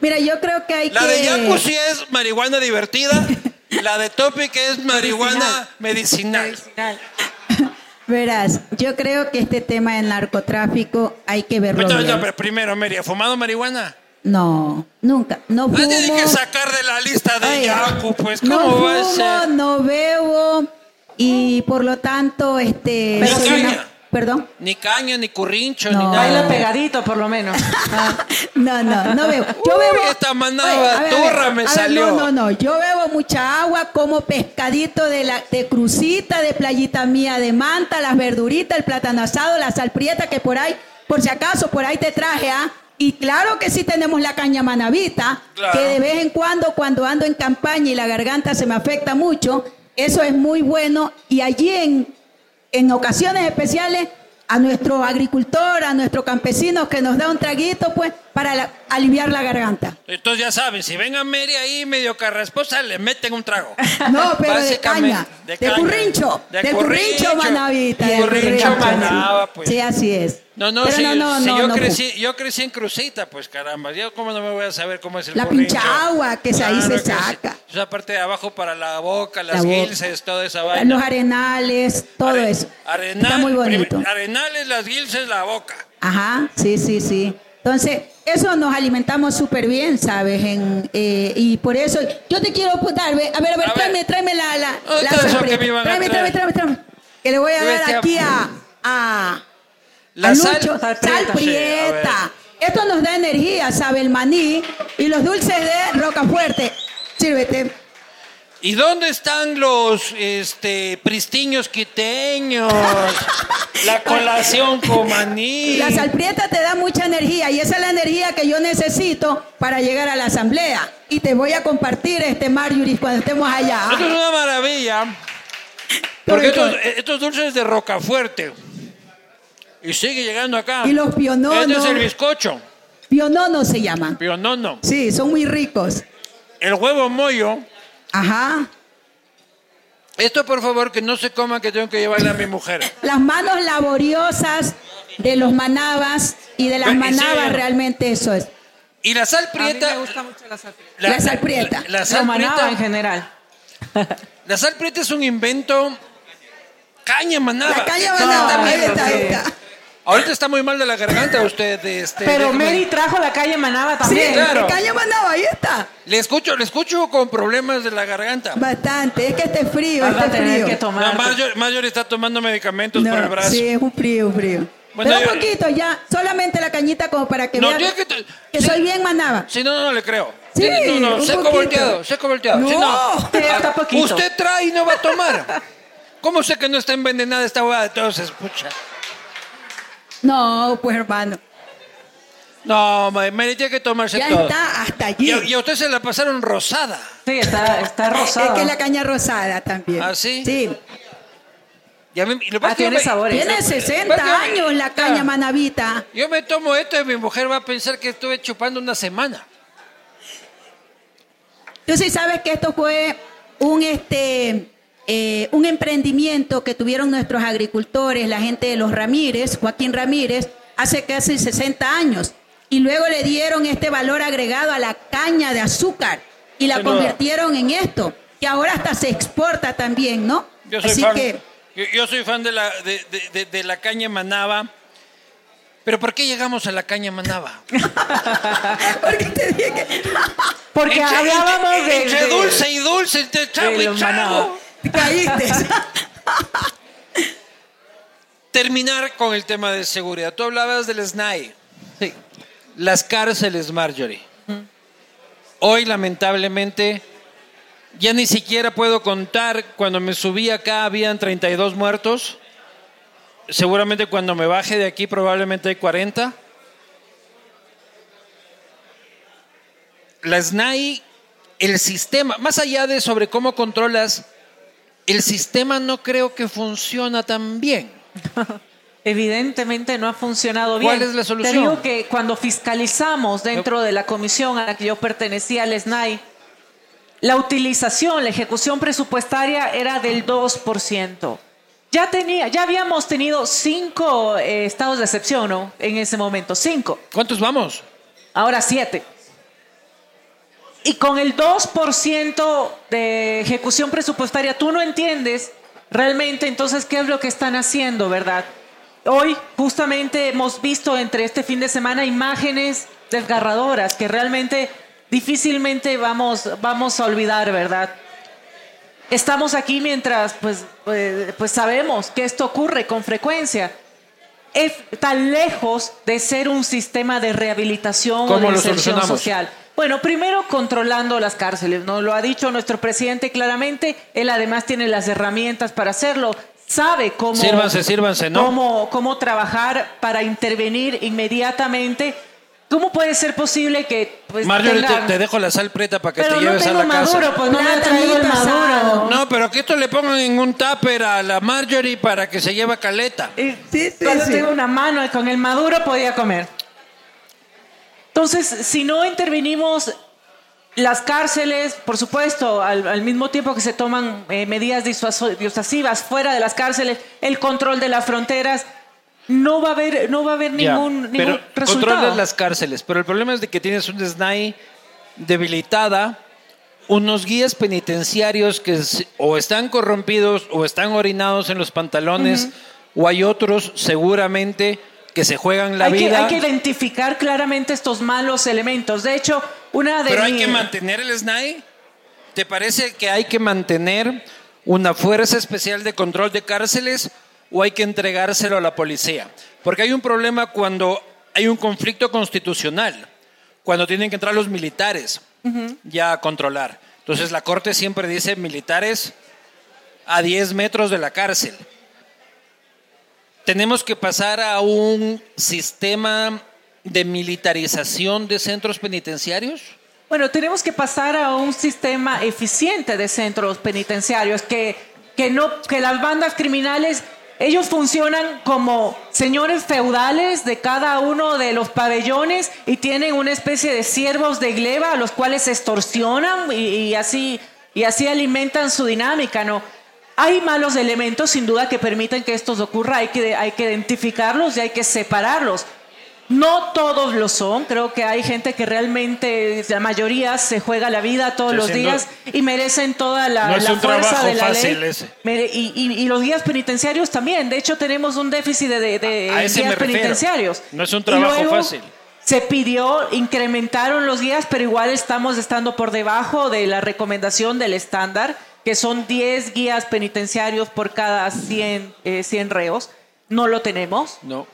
mira, yo creo que hay La que... de Yaku sí es marihuana divertida. <laughs> La de Topic es marihuana medicinal. <laughs> Verás, yo creo que este tema del narcotráfico hay que verlo Pero, bien. no, pero primero, Mary, ¿ha fumado marihuana? No, nunca. No fumo. Ah, tiene que sacar de la lista de Oye, Yaku, pues, ¿cómo no va a fumo, ser? no bebo y por lo tanto, este... Pero soy. Perdón. Ni caña, ni currincho, No. ni Baila nada. pegadito por lo menos. Ah. <laughs> No, no, no bebo. <laughs> Yo Uy, bebo. esta manada turra me a ver, salió. No, no, no. Yo bebo mucha agua, como pescadito de la de crucita, de playita mía de manta, las verduritas, el plátano asado, la sal prieta que por ahí, por si acaso, por ahí te traje, ¿ah? Y claro que sí tenemos la caña manavita, Claro. que de vez en cuando, cuando ando en campaña y la garganta se me afecta mucho, eso es muy bueno. Y allí en, en ocasiones especiales a nuestro agricultor, a nuestro campesino que nos da un traguito, pues, para la- aliviar la garganta. Entonces ya saben, si ven a Mary ahí medio carrasposa, le meten un trago. <laughs> No, pero de caña, de, caña. currincho, De del currincho, manavita, De currincho manaba, pues. Sí, así es. No, no, Pero si, no, no, si no, yo, no, crecí, yo crecí en Crucita, pues caramba, yo cómo no me voy a saber cómo es el La currincho? pincha agua, que se- ahí se saca. Esa parte de abajo para la boca, las La guilces, toda esa vaina. Los arenales, todo Are- eso. Arenal, Está muy bonito. arenales, las guilces, la boca. Ajá, sí, sí, sí. Entonces, eso nos alimentamos súper bien, ¿sabes? En, eh, y por eso, yo te quiero dar, ve, a ver, a ver, A ver. tráeme, tráeme la, la, ¿Dónde la sorpresa. que me tráeme, tráeme, tráeme, tráeme. Que le voy a dar aquí a, a, La a sal- Lucho, sal sal prieta. prieta. Sí, a Esto nos da energía, ¿sabe? El maní y los dulces de Rocafuerte. Sírvete. ¿Y dónde están los este, pristiños quiteños? La colación con maní. La salprieta te da mucha energía y esa es la energía que yo necesito para llegar a la asamblea. Y te voy a compartir este Marjorie cuando estemos allá. Esto es una maravilla. <laughs> Porque estos, estos dulces de Rocafuerte. Y sigue llegando acá. Y los piononos. Este es el bizcocho. Pionono se llaman. Pionono. Sí, son muy ricos. El huevo mollo. Ajá. Esto, por favor, que no se coma, que tengo que llevarle a mi mujer. <laughs> Las manos laboriosas de los manabas y de las manabas sí. realmente eso es. Y la sal A mí prieta. me gusta mucho la sal prieta. La sal prieta. La, la sal manaba prieta. en general. <laughs> La sal prieta es un invento. Caña manaba. La caña manaba. está Ahí está, ahí está. Ahorita está muy mal de la garganta usted. Este, Pero déjeme- Mary trajo la calle Manaba Sí, también. claro. la caña manaba, ahí está. Le escucho, le escucho con problemas de la garganta. Bastante. Es que este frío, Vas a este tener frío. que No, tomar. Marjorie, Marjorie está tomando medicamentos No, por el brazo. Sí, es un frío, un frío. Bueno, Pero un poquito ya, solamente la cañita como para que No, vean que te- que sí. soy bien manaba. Si no, no, no le creo. Sí, no, no, un seco poquito. volteado, seco volteado. No. Si no, Sí, está poquito. usted trae y no va a tomar. ¿Cómo sé que no está envenenada esta hueá? Entonces, pucha. No, pues hermano, No, tiene que tomarse ya todo. está hasta allí. y a usted se la pasaron rosada. Sí, está, está Es rosado. que la caña rosada también. ¿Ah, sí? Sí. Y a mí- y lo que pasa Ah, es tiene me- sabores. Tiene 60 Porque- años la caña Claro. manavita. Yo me tomo esto y mi mujer va a pensar que estuve chupando una semana. Tú sí sabes que esto fue un este eh, un emprendimiento que tuvieron nuestros agricultores, la gente de los Ramírez, Joaquín Ramírez, hace casi 60 años. Y luego le dieron este valor agregado a la caña de azúcar y la Sin duda. convirtieron en esto, que ahora hasta se exporta también, ¿no? Yo soy Así fan, que yo, yo soy fan de la, de, de- de- de la caña manaba. Pero ¿por qué llegamos a la caña manaba? <laughs> ¿Por qué te dije que Porque Entre- hablábamos entre- de, entre de- dulce y dulce, entre chavo de y los chavo. Te caíste? Terminar con el tema de seguridad. Tú hablabas del SNAI. Las cárceles, Marjorie. Hoy, lamentablemente, ya ni siquiera puedo contar. Cuando me subí acá habían 32 muertos. Seguramente cuando me baje de aquí probablemente hay 40. La SNAI, el sistema, más allá de sobre cómo controlas, el sistema no creo que funciona tan bien. <laughs> Evidentemente no ha funcionado bien. ¿Cuál es la solución? Te digo que cuando fiscalizamos dentro de la comisión a la que yo pertenecía, al SNAI, la utilización, la ejecución presupuestaria era del 2%. Ya, tenía, ya habíamos tenido cinco eh, estados de excepción, ¿no? En ese momento, cinco. ¿Cuántos vamos? Ahora siete. Y con el 2% de ejecución presupuestaria, tú no entiendes realmente entonces qué es lo que están haciendo, ¿verdad? Hoy justamente hemos visto entre este fin de semana imágenes desgarradoras que realmente difícilmente vamos, vamos a olvidar, ¿verdad? Estamos aquí mientras pues, pues, pues sabemos que esto ocurre con frecuencia. Es tan lejos de ser un sistema de rehabilitación o ¿Cómo de inserción social. Bueno, primero controlando las cárceles, ¿no? Lo ha dicho nuestro presidente claramente, él además tiene las herramientas para hacerlo, sabe cómo, Sírvanse, sírvanse, ¿no? cómo, cómo trabajar para intervenir inmediatamente. ¿Cómo puede ser posible que pues, Marjorie, te, tengan- te dejo la sal preta para que Pero te no lleves a la maduro, casa. pues no me ha traído el maduro. No, pero que esto le pongan en un tupper a la Marjorie para que se lleve a caleta. Y Sí, sí, Solo sí. tengo una mano con el maduro podía comer. Entonces, si no intervenimos las cárceles, por supuesto, al, al mismo tiempo que se toman eh, medidas disuasivas fuera de las cárceles, el control de las fronteras, no va a haber, no va a haber Ya, ningún, ningún pero resultado. controlas las cárceles, pero el problema es de que tienes un SNAI debilitada, unos guías penitenciarios que o están corrompidos o están orinados en los pantalones, o hay otros seguramente que se juegan la hay, que, vida. hay que identificar claramente estos malos elementos. De hecho, una de Pero hay mi- que mantener el SNAI. ¿Te parece que hay que mantener una fuerza especial de control de cárceles o hay que entregárselo a la policía? Porque hay un problema cuando hay un conflicto constitucional, cuando tienen que entrar los militares ya a controlar. Entonces la Corte siempre dice militares a 10 metros de la cárcel. Tenemos que pasar a un sistema de militarización de centros penitenciarios. Bueno, tenemos que pasar a un sistema eficiente de centros penitenciarios, que, que, no, que las bandas criminales, ellos funcionan como señores feudales de cada uno de los pabellones y tienen una especie de siervos de gleba a los cuales extorsionan y, y así, y así alimentan su dinámica, ¿no? Hay malos elementos, sin duda, que permiten que esto ocurra. Hay que, hay que identificarlos y hay que separarlos. No todos lo son. Creo que hay gente que realmente, la mayoría, se juega la vida todos los días y merecen toda la, No es la un fuerza de la fácil ley. ese. Y, y- y los guías penitenciarios también. De hecho, tenemos un déficit de, de- A refiero. penitenciarios. No es un trabajo luego fácil. Se pidió, incrementaron los guías, pero igual estamos estando por debajo de la recomendación del estándar, que son 10 guías penitenciarios por cada 100, eh, 100 reos. No lo tenemos. No.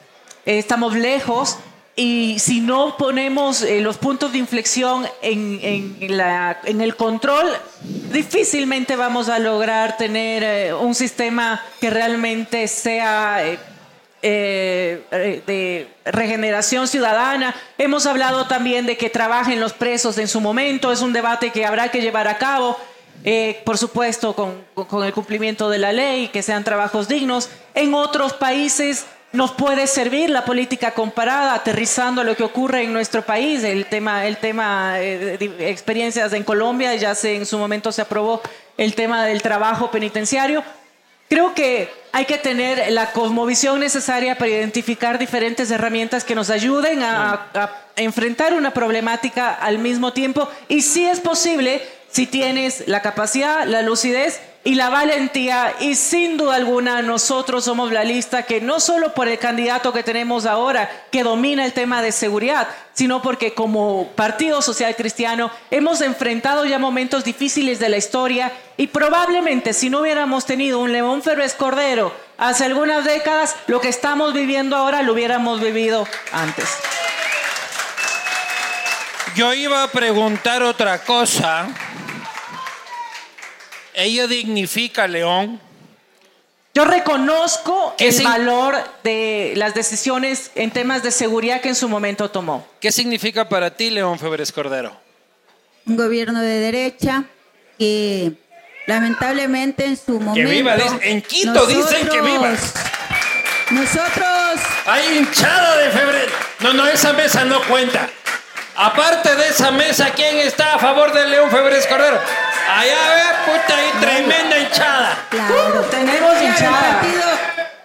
Eh, estamos lejos y si no ponemos eh, los puntos de inflexión en, en la- en el control, difícilmente vamos a lograr tener eh, un sistema que realmente sea eh, eh, de regeneración ciudadana. Hemos hablado también de que trabajen los presos en su momento, es un debate que habrá que llevar a cabo. Eh, por supuesto, con, con el cumplimiento de la ley, que sean trabajos dignos. En otros países nos puede servir la política comparada, aterrizando lo que ocurre en nuestro país. El tema, el tema eh, de experiencias en Colombia, ya se, en su momento se aprobó el tema del trabajo penitenciario. Creo que hay que tener la cosmovisión necesaria para identificar diferentes herramientas que nos ayuden a, a enfrentar una problemática al mismo tiempo. Y si es posible, si tienes la capacidad, la lucidez y la valentía y sin duda alguna nosotros somos la lista que no solo por el candidato que tenemos ahora que domina el tema de seguridad, sino porque como Partido Social Cristiano hemos enfrentado ya momentos difíciles de la historia y probablemente si no hubiéramos tenido un León Férez Cordero hace algunas décadas, lo que estamos viviendo ahora lo hubiéramos vivido antes. Yo iba a preguntar otra cosa ella dignifica a León. Yo reconozco el valor de las decisiones en temas de seguridad que en su momento tomó. ¿Qué significa para ti, León Febres Cordero? Un gobierno de derecha que lamentablemente en su momento... Que viva, en Quito dicen que viva. Nosotros... Hay hinchada de febrero. No, no, esa mesa no cuenta. Aparte de esa mesa, ¿quién está a favor de León Febres Cordero? Allá ve, puta, ahí tremenda hinchada. Claro, tenemos hinchada.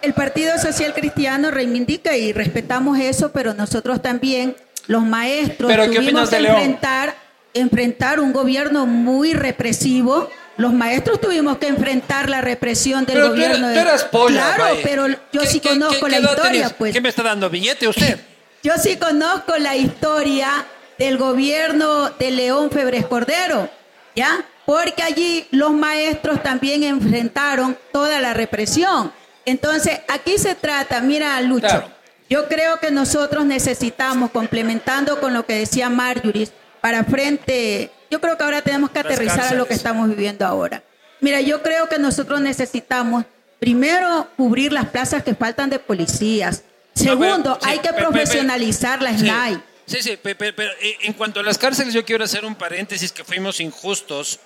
El partido, Social Cristiano reivindica y respetamos eso, pero nosotros también, los maestros, tuvimos que enfrentar, enfrentar un gobierno muy represivo. Los maestros tuvimos que enfrentar la represión del gobierno. Tú eras, claro, pero yo sí conozco la historia, pues. ¿Qué me está dando billete usted? <laughs> yo sí conozco la historia del gobierno de León Febres Cordero, ¿ya? Porque allí los maestros también enfrentaron toda la represión. Entonces, aquí se trata, mira, Lucho, yo creo que nosotros necesitamos, complementando con lo que decía Marjorie, para frente, yo creo que ahora tenemos que aterrizar a lo que estamos viviendo ahora. Mira, yo creo que nosotros necesitamos, primero, cubrir las plazas que faltan de policías. Segundo, hay que profesionalizar la SNAI. Sí, sí, pero, eh, en cuanto a las cárceles, yo quiero hacer un paréntesis que fuimos injustos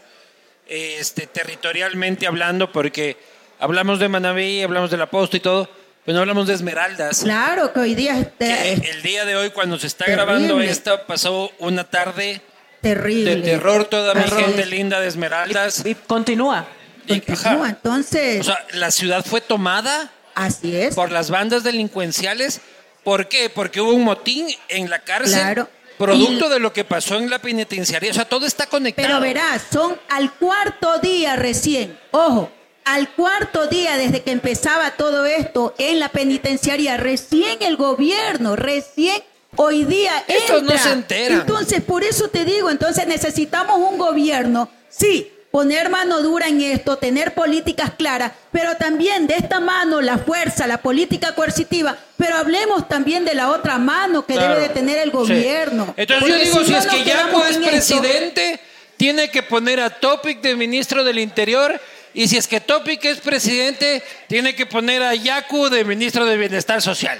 este, territorialmente hablando, porque hablamos de Manaví, hablamos del Aposto y todo, pero no hablamos de Esmeraldas. Claro, que hoy día... el día de hoy, cuando se está grabando esto, pasó una tarde terrible. de terror, toda mi gente linda de Esmeraldas. Y, continúa. continúa, entonces... O sea, la ciudad fue tomada... Así es. Por las bandas delincuenciales. ¿Por qué? Porque hubo un motín en la cárcel. Claro. Producto de lo que pasó en la penitenciaría. O sea, todo está conectado. Pero verás, son al cuarto día recién. Ojo, al cuarto día desde que empezaba todo esto en la penitenciaría, recién el gobierno, recién hoy día Estos no se enteran. Entonces, por eso te digo, entonces necesitamos un gobierno, sí, poner mano dura en esto, tener políticas claras, pero también de esta mano la fuerza, la política coercitiva, pero hablemos también de la otra mano que debe de tener el gobierno. Entonces yo digo, si, es que Yaco es presidente, tiene que poner a Topic de ministro del Interior, y si es que Topic es presidente, tiene que poner a Yacu de ministro de Bienestar Social.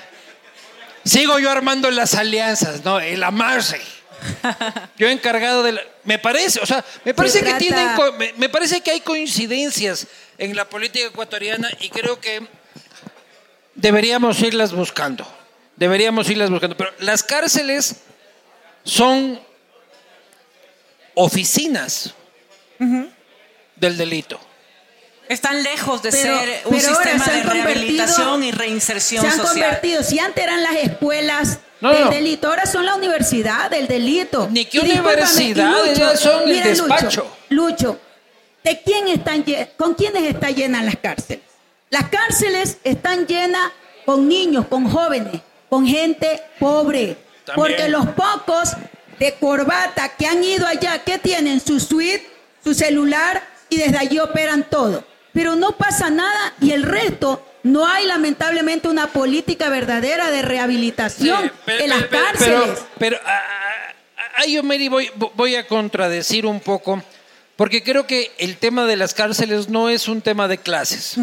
Sigo yo armando las alianzas, ¿no? El amarse. <laughs> Yo he encargado de me parece, o sea, me parece que tienen me, parece que hay coincidencias en la política ecuatoriana y creo que deberíamos irlas buscando. Deberíamos irlas buscando, pero las cárceles son oficinas del delito. Están lejos de ser un sistema de rehabilitación y reinserción social. Se han convertido, si antes eran las escuelas del delito, ahora son la universidad del delito. Ni que universidad, son el despacho. Lucho, ¿de quién están, ¿con quiénes están llenas las cárceles? Las cárceles están llenas con niños, con jóvenes, con gente pobre. Porque los pocos de corbata que han ido allá, ¿qué tienen? Su suite, su celular y desde allí operan todo pero no pasa nada y el resto no hay lamentablemente una política verdadera de rehabilitación en las cárceles. Pero, ah, ah, ahí yo, Mary, voy, voy a contradecir un poco, porque creo que el tema de las cárceles no es un tema de clases,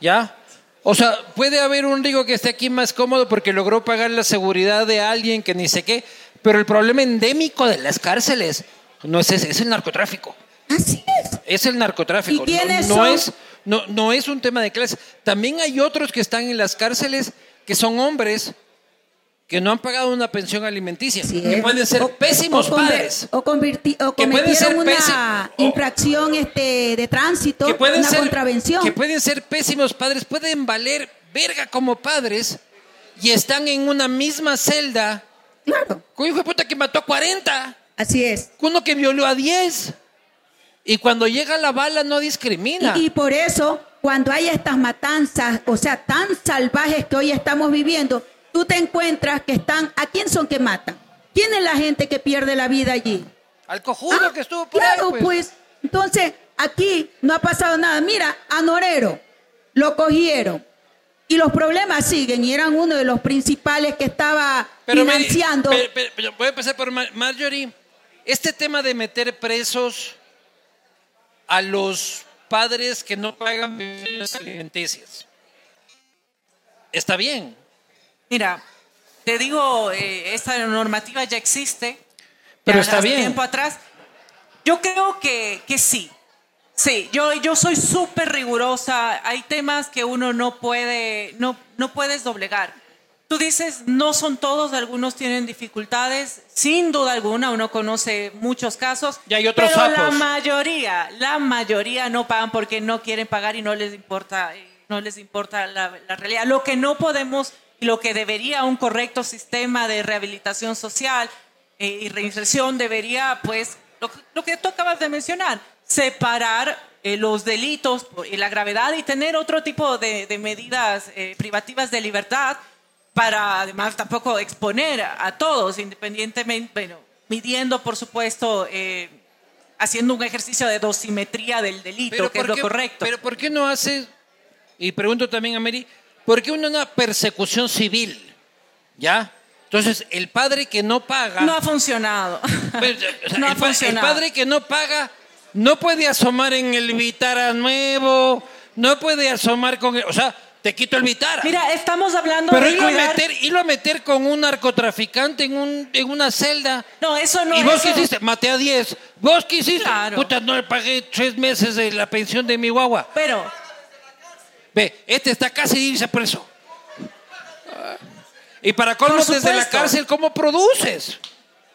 ¿ya? O sea, puede haber un rico que esté aquí más cómodo porque logró pagar la seguridad de alguien que ni sé qué, pero el problema endémico de las cárceles no es ese, es el narcotráfico. Así es. Es el narcotráfico. ¿Y no es no, no es un tema de clase. También hay otros que están en las cárceles que son hombres que no han pagado una pensión alimenticia, que pueden ser pésimos padres. O, cometieron una infracción este, de tránsito, que pueden una ser, contravención. Que pueden ser pésimos padres, pueden valer verga como padres y están en una misma celda. Claro. Con hijo de puta que mató a 40. Así es. Uno que violó a 10. Y cuando llega la bala no discrimina. Y, y por eso, cuando hay estas matanzas, o sea, tan salvajes que hoy estamos viviendo, tú te encuentras que están, ¿a quién son que matan? ¿Quién es la gente que pierde la vida allí? Al cojudo Ah, que estuvo por claro, ahí. pues. Pues. Entonces, aquí no ha pasado nada. Mira, a Norero lo cogieron. Y los problemas siguen. Y eran uno de los principales que estaba Pero, financiando. pero- pero- pero voy a empezar por Mar- Marjorie. Este tema de meter presos a los padres que no pagan pensiones alimenticias. Está bien. Mira, te digo, eh, esta normativa ya existe. Pero ya está hace bien. tiempo atrás. Yo creo que, que sí. Sí, yo, yo soy súper rigurosa. Hay temas que uno no puede, no, no puedes doblegar. Tú dices, no son todos, algunos tienen dificultades. Sin duda alguna, uno conoce muchos casos. Y hay otros pero la mayoría, la mayoría no pagan porque no quieren pagar y no les importa, eh, no les importa la, la realidad. Lo que no podemos y lo que debería un correcto sistema de rehabilitación social eh, y reinserción debería, pues, lo, que- lo que tú acabas de mencionar, separar eh, los delitos y la gravedad y tener otro tipo de, de medidas eh, privativas de libertad para además tampoco exponer a, todos, independientemente, bueno, midiendo, por supuesto, eh, haciendo un ejercicio de dosimetría del delito, que es ¿por lo correcto. Pero ¿por qué no hace, y pregunto también a Mary, ¿por qué una, una persecución civil? ¿Ya? Entonces, el padre que no paga... no ha funcionado. <laughs> Pues, o sea, no ha el, pa- el funcionado. padre que no paga no puede asomar en el Vitara nuevo, no puede asomar con... el- o sea, te quito el Vitara. Mira, estamos hablando pero de irlo a, meter, irlo a meter con un narcotraficante en, un, en una celda. No, eso no ¿Y vos eso- qué hiciste? Maté a 10. ¿Vos qué hiciste? Claro. Puta, no le pagué tres meses de la pensión de mi guagua. Pero, Ve, este está casi irse preso. Y para colmo, desde la cárcel, ¿cómo produces?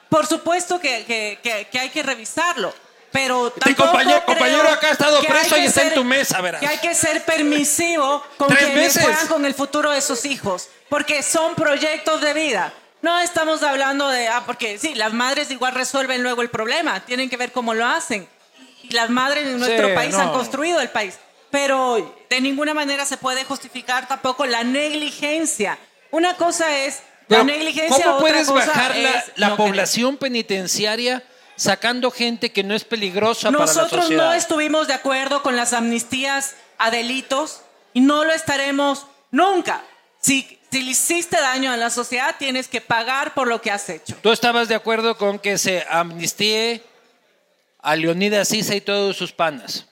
por supuesto que, que- que- que hay que revisarlo. Pero Este compañero- compañero acá ha estado preso y está en tu mesa, verás. Que hay que ser permisivo con quienes juegan con el futuro de sus hijos. Porque son proyectos de vida. No estamos hablando de, ah, porque sí, las madres igual resuelven luego el problema. Tienen que ver cómo lo hacen. Y las madres en nuestro Sí, país no. han construido el país. Pero de ninguna manera se puede justificar tampoco la negligencia. Una cosa es la Pero, negligencia. ¿Cómo otra puedes cosa bajar la, es la no querer. población penitenciaria sacando gente que no es peligrosa para la Nosotros sociedad? no estuvimos de acuerdo con las amnistías a delitos y no lo estaremos nunca. Si, si le hiciste daño a la sociedad, tienes que pagar por lo que has hecho. ¿Tú estabas de acuerdo con que se amnistíe a Leonidas Isa y todos sus panas?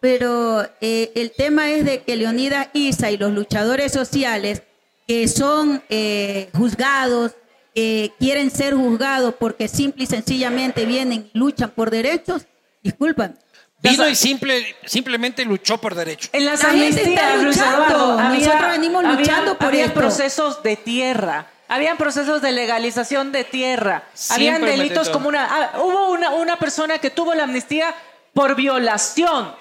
Pero eh, el tema es de que Leonidas Isa y los luchadores sociales que son eh, juzgados, que quieren ser juzgados porque simple y sencillamente vienen y luchan por derechos, disculpan. Vino y simple, simplemente luchó por derecho. En las La amnistías, Luis luchando. Eduardo, había- Nosotros venimos había- luchando por había esto. procesos de tierra, habían procesos de legalización de tierra, Siempre habían delitos como una... ah, hubo una, una persona que tuvo la amnistía por violación.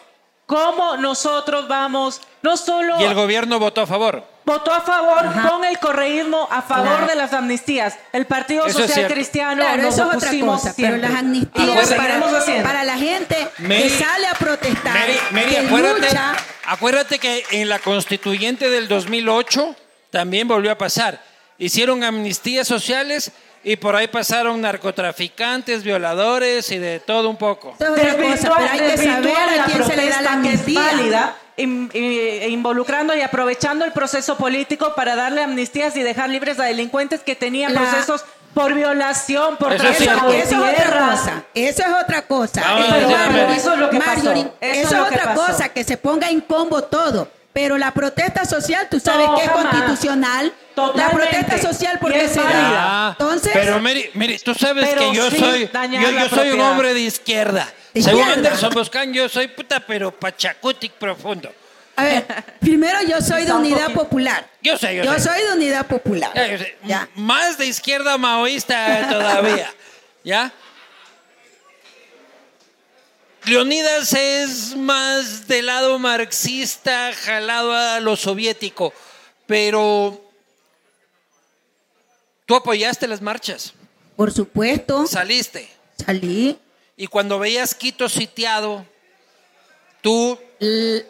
¿Cómo nosotros vamos, no solo Y el gobierno votó a favor. Votó a favor con el correísmo a favor Claro. de las amnistías? El Partido Eso Social. Cristiano Claro, nos eso es otra cosa, pero las amnistías para, la gente Mary- que sale a protestar, Mary, Mary, que acuérdate, lucha, acuérdate que en la constituyente del 2008 también volvió a pasar. Hicieron amnistías sociales y por ahí pasaron narcotraficantes, violadores y de todo un poco. eso es otra cosa, pero hay que saber la a quién se le da la válida, i- involucrando y aprovechando el proceso político para darle amnistías y dejar libres a delincuentes que tenían La- procesos por violación, por Eso es tráfico Eso, de cierto. eso es otra cosa. Eso es otra cosa. Eso es lo que pasó. Eso eso es que otra pasó. cosa, que se ponga en combo todo. Pero la protesta social, tú sabes No, que es jamás. constitucional. La protesta social, porque es se da? Entonces, pero Mary, Mary, tú sabes Pero que yo soy, yo, soy un hombre de izquierda. ¿De Según izquierda? Anderson Boscan, yo soy puta, pero pachacutic profundo. a ver, primero yo soy de Unidad Popular. Yo sé, yo, Yo sé. soy de Unidad Popular. Ya, yo sé. Ya. M- Más de izquierda maoísta todavía. <laughs> ¿Ya? Leonidas es más del lado marxista, jalado a lo soviético, pero tú apoyaste las marchas, Por supuesto, saliste. salí. y cuando veías Quito sitiado, tú L-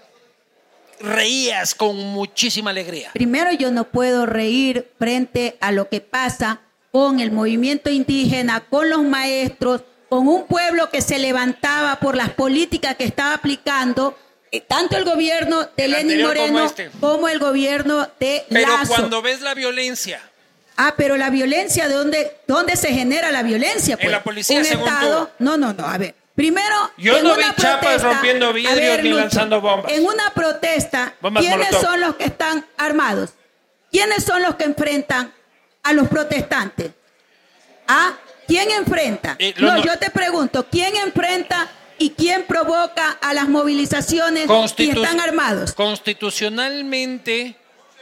reías con muchísima alegría. Primero yo no puedo reír frente a lo que pasa con el movimiento indígena, con los maestros, con un pueblo que se levantaba por las políticas que estaba aplicando eh, tanto el gobierno de Lenin como Moreno este. como el gobierno de Pero Lazo. cuando ves la violencia, Ah, pero la violencia, ¿de dónde, dónde se genera la violencia? Pues? la policía, Un según Estado. No, no, no. A ver. Primero. Yo en no una vi chapas rompiendo a vidrios ni Lucho, lanzando bombas. En una protesta, Bombas ¿quiénes Molotov. son los que están armados? ¿Quiénes son los que enfrentan a los protestantes? ¿Ah? ¿Quién enfrenta? Eh, no, no- yo te pregunto, ¿quién enfrenta y quién provoca a las movilizaciones y Constitu- están armados? constitucionalmente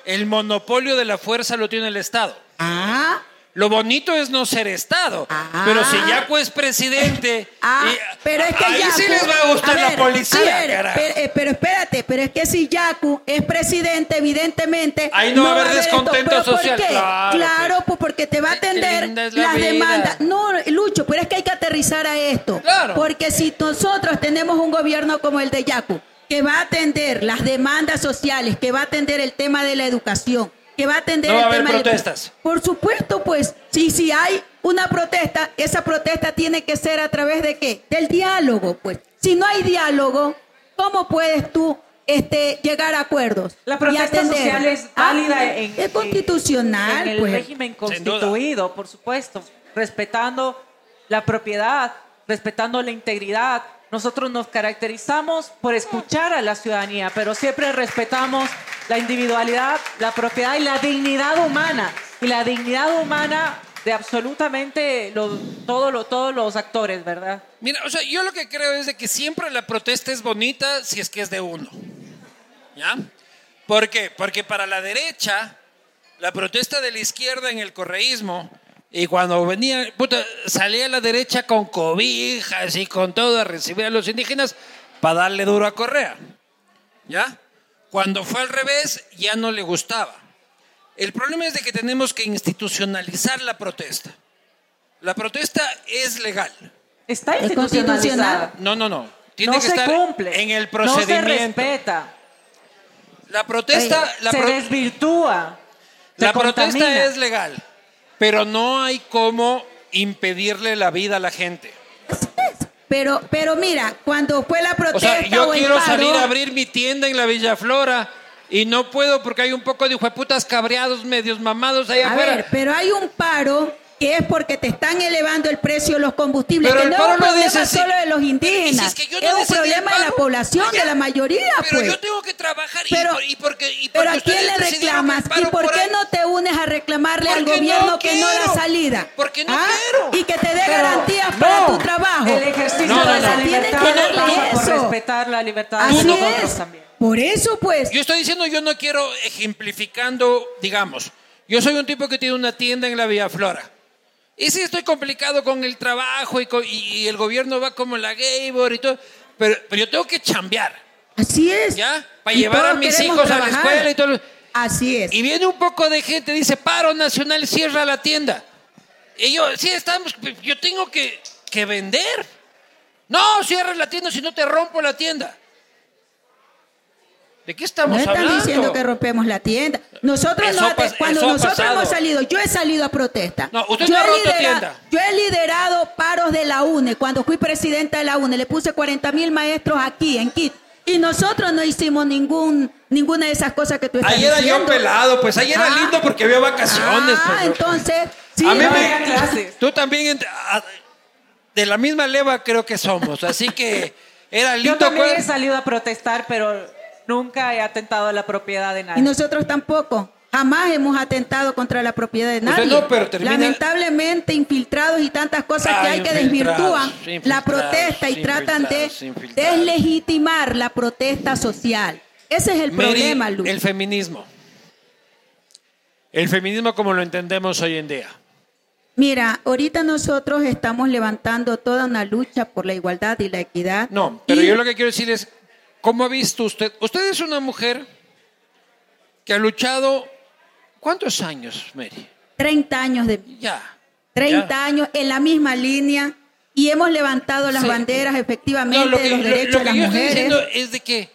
el monopolio de la fuerza lo tiene el Estado. Ah, Lo bonito es no ser Estado. Ah. Pero si Yaco es presidente, Ah, y- pero es que ahí sí les va a gustar la ver, policía, a ver, carajo. pero, eh, pero espérate, pero es que si Yacu es presidente, evidentemente. Ahí no va a haber esto. descontento ¿Pero por social, qué? claro, Claro, pues. pues porque te va a atender la las vida. demandas. No, Lucho, pero es que hay que aterrizar a esto. Claro. Porque si nosotros tenemos un gobierno como el de Yacu, que va a atender las demandas sociales, que va a atender el tema de la educación, que va a atender No va el a haber tema protestas. por supuesto, pues, si, si hay una protesta, esa protesta tiene que ser a través de qué? Del diálogo, pues. Si no hay diálogo, ¿cómo puedes tú este, llegar a acuerdos? La y protesta atender? social es Ah, válida en, es constitucional, en el pues. régimen constituido, por supuesto, respetando la propiedad, respetando la integridad. Nosotros nos caracterizamos por escuchar a la ciudadanía, pero siempre respetamos la individualidad, la propiedad y la dignidad humana. Y la dignidad humana de absolutamente todos los actores, ¿verdad? Mira, o sea, yo lo que creo es de que siempre la protesta es bonita si es que es de uno. ¿Ya? ¿Por qué? Porque para la derecha, la protesta de la izquierda en el correísmo, y cuando venía, puta, salía la derecha con cobijas y con todo a recibir a los indígenas para darle duro a Correa. ¿Ya? Cuando fue al revés, ya no le gustaba. El problema es de que tenemos que institucionalizar la protesta. La protesta es legal. Está ¿Es institucionalizada. No, no, no. Tiene no que se estar cumple. en el No se procedimiento. respeta. la protesta, la, se pro- desvirtúa. se la protesta contamina. es legal, pero no hay cómo impedirle la vida a la gente. Pero, pero mira, cuando fue la O protesta sea, yo o el quiero paro, salir a abrir mi tienda en la Villa Flora y no puedo porque hay un poco de hijueputas cabreados, medios mamados allá A afuera. ver, pero hay un paro que es porque te están elevando el precio de los combustibles, Pero que el no paro es un no problema dice solo de los Y si indígenas, es que yo es no un problema de la población, allá. de la mayoría, Pero pues. yo tengo que trabajar y Pero- por- y, porque y Pero porque ¿a quién le reclamas? ¿Y por qué ahí. no te unes a reclamarle al gobierno no que no da salida? Porque no ¿Ah? quiero. Y que te dé Pero garantías para tu trabajo. El ejercicio No, no, de la libertad pasa por eso. respetar la libertad de Así nosotros es. también. Por eso, pues. Yo estoy diciendo, yo no quiero ejemplificando, digamos, yo soy un tipo que tiene una tienda en la Villa Flora. Y sí estoy complicado con el trabajo y, con- y- el gobierno va como la Gabor y todo, pero, pero yo tengo que chambear, Así es. ¿ya? Para Y llevar a mis hijos a la escuela y todo. Así es. Y viene un poco de gente, dice, paro nacional, cierra la tienda. Y yo, sí, estamos, yo tengo que, que vender. No, cierra la tienda si no te rompo la tienda. ¿De qué No estamos están hablando? diciendo que rompemos la tienda. Nosotros Eso no, cuando nosotros pasado. hemos salido, yo he salido a protesta. No, usted yo, no ha he roto lidera- tienda. yo he liderado paros de la UNE. Cuando fui presidenta de la UNE, le puse 40 mil maestros aquí en Quito. Y nosotros no hicimos ningún, ninguna de esas cosas que tú estás Ahí era diciendo. yo pelado, pues ahí era Ah. lindo porque había vacaciones. Ah, pues, entonces, sí, a mí no me- clases. Tú también, ent- a- de la misma leva creo que somos, así que era lindo. Yo también he salido a protestar, pero nunca he atentado a la propiedad de Y nadie. nosotros tampoco. Jamás hemos atentado contra la propiedad de nadie. no, pero termina- Lamentablemente, infiltrados y tantas cosas Ah, que hay que desvirtúan la protesta y tratan de deslegitimar la protesta social. Ese es el Mary, problema, Luz. el feminismo. El feminismo como lo entendemos hoy en día. Mira, ahorita nosotros estamos levantando toda una lucha por la igualdad y la equidad. No, pero Y- yo lo que quiero decir es, ¿cómo ha visto usted? Usted es una mujer que ha luchado, ¿cuántos años, Mary? 30 años de Ya. 30 ya. años en la misma línea, y hemos levantado las Sí. banderas efectivamente No, lo de que, los lo- derechos lo de las yo estoy diciendo es de que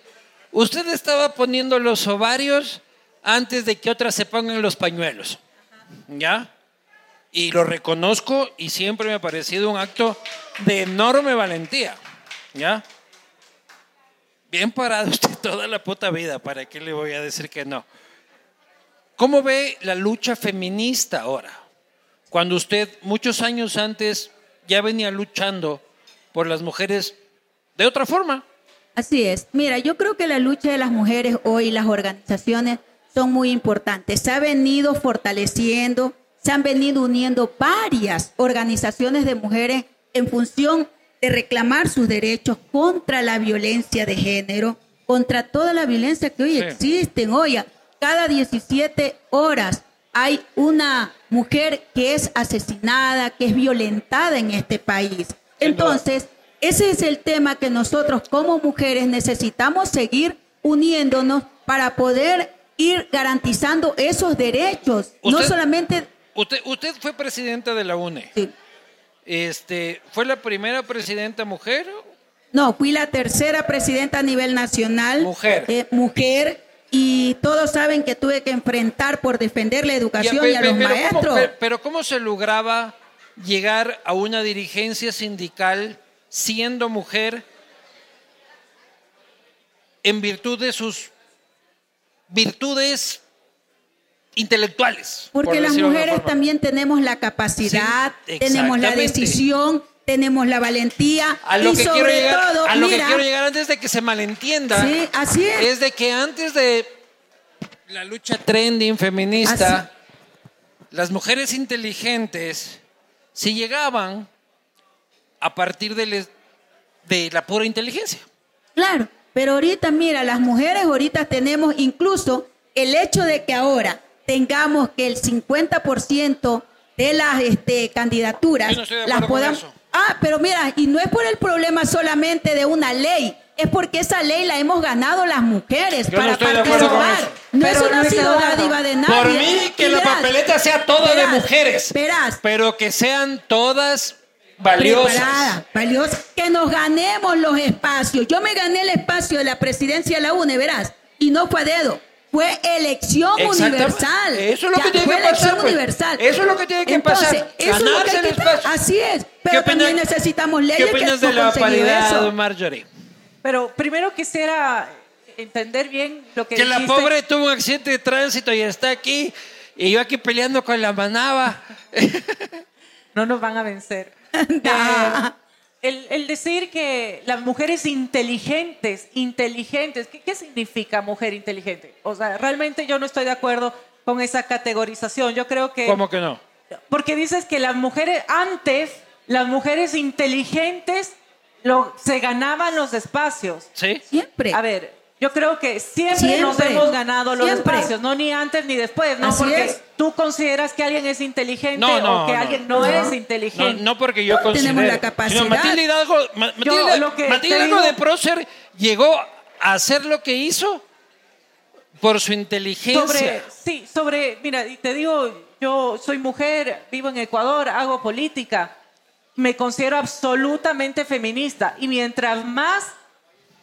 usted estaba poniendo los ovarios antes de que otras se pongan los pañuelos. ¿Ya? Y lo reconozco y siempre me ha parecido un acto de enorme valentía. ¿Ya? Bien parado usted toda la puta vida, ¿para qué le voy a decir que no? ¿Cómo ve la lucha feminista ahora? Cuando usted muchos años antes ya venía luchando por las mujeres de otra forma. Así es. Mira, yo creo que la lucha de las mujeres hoy, las organizaciones son muy importantes. Se ha venido fortaleciendo, se han venido uniendo varias organizaciones de mujeres en función de reclamar sus derechos contra la violencia de género, contra toda la violencia que hoy Sí. existe. Oye, cada 17 horas hay una mujer que es asesinada, que es violentada en este país. Entonces, ese es el tema que nosotros como mujeres necesitamos seguir uniéndonos para poder ir garantizando esos derechos. no solamente... Usted, usted fue presidenta de la UNE. sí. Este, ¿Fue la primera presidenta mujer? No, fui la tercera presidenta a nivel nacional. Mujer. eh, mujer. Y todos saben que tuve que enfrentar por defender la educación y a los pero, ¿cómo, maestros. pe- pero ¿cómo se lograba llegar a una dirigencia sindical siendo mujer en virtud de sus virtudes intelectuales? por Porque las mujeres también tenemos la capacidad, Sí, tenemos la decisión, tenemos la valentía A lo y que quiero sobre llegar, todo, a lo que mira, quiero llegar antes de que se malentienda. Sí, así es. Es de que antes de la lucha trending feminista, Así- las mujeres inteligentes sí llegaban a partir de, les- de la pura inteligencia. Claro, pero ahorita, mira, las mujeres ahorita tenemos incluso el hecho de que ahora tengamos que el 50% de las este, candidaturas no las podamos... eso. Ah, pero mira, y no es por el problema solamente de una ley, es porque esa ley la hemos ganado las mujeres Yo no para estoy de acuerdo con participar. eso. No Pero, es una Luis sido dádiva de nadie. Por mí, que Y la verás, papeleta sea toda de verás, mujeres, Verás, pero que sean todas valiosas. preparada, valiosa, que nos ganemos los espacios. Yo me gané el espacio de la presidencia de la UNE, verás, y no fue a dedo, fue elección universal. Eso es lo Ya, que tiene fue que pasar, elección pues. universal. Eso es lo que tiene que Entonces, pasar, eso es lo que hay que-. Así es, pero también necesitamos leyes ¿Qué que opinas de hemos la paridad, eso. Marjorie? Pero primero quisiera entender bien lo que Que la pobre tuvo un accidente de tránsito y está aquí, y yo aquí peleando con la manaba. <laughs> No nos van a vencer. <laughs> Eh, el, el decir que las mujeres inteligentes, inteligentes, ¿qué, qué significa mujer inteligente? O sea, realmente yo no estoy de acuerdo con esa categorización. Yo creo que... ¿Cómo que no? Porque dices que las mujeres, antes, las mujeres inteligentes lo, se ganaban los espacios. ¿Sí? Siempre. A ver, yo creo que siempre, nos hemos ganado los Siempre. espacios, no ni antes ni después, no Así porque es. tú consideras que alguien es inteligente No, no, o que no. alguien no, No. es No, inteligente. no porque yo Todos tenemos considero. la capacidad. sino Matilde Hidalgo, Ma- Yo Matilde, lo que Matilde te Hidalgo digo- de Prócer llegó a hacer lo que hizo por su inteligencia. Sobre, sí, sobre, mira, y te digo, yo soy mujer, vivo en Ecuador, hago política, me considero absolutamente feminista y mientras más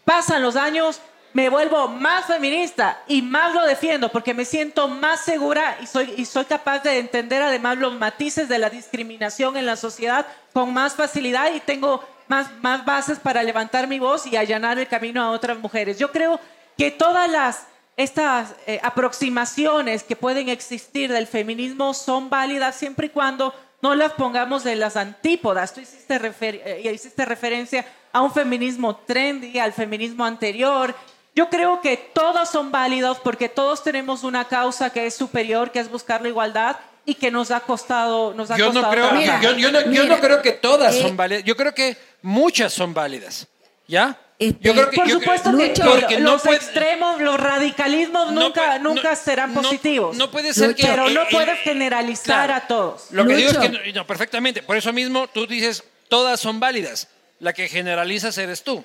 pasan los años, me vuelvo más feminista y más lo defiendo porque me siento más segura y soy, y soy capaz de entender además los matices de la discriminación en la sociedad con más facilidad y tengo más, más bases para levantar mi voz y allanar el camino a otras mujeres. Yo creo que todas las estas eh, aproximaciones que pueden existir del feminismo son válidas siempre y cuando no las pongamos de las antípodas. Tú hiciste, refer- eh, hiciste referencia a un feminismo trendy, al feminismo anterior. Yo creo que todos son válidos porque todos tenemos una causa que es superior, que es buscar la igualdad y que nos ha costado, nos ha Yo no, costado creo, trabajar. yo, yo no, yo no creo que todas eh, son válidas. Yo creo que muchas son válidas. ¿Ya? Este, yo creo que, Por yo- supuesto que Lucho, no los puede- extremos, los radicalismos no nunca, nunca no- serán no- positivos. No, puede ser que. Pero no eh, puedes eh, generalizar a todos. Lo que digo es que. Lucho. No, no, perfectamente. Por eso mismo tú dices, todas son válidas. La que generalizas eres tú.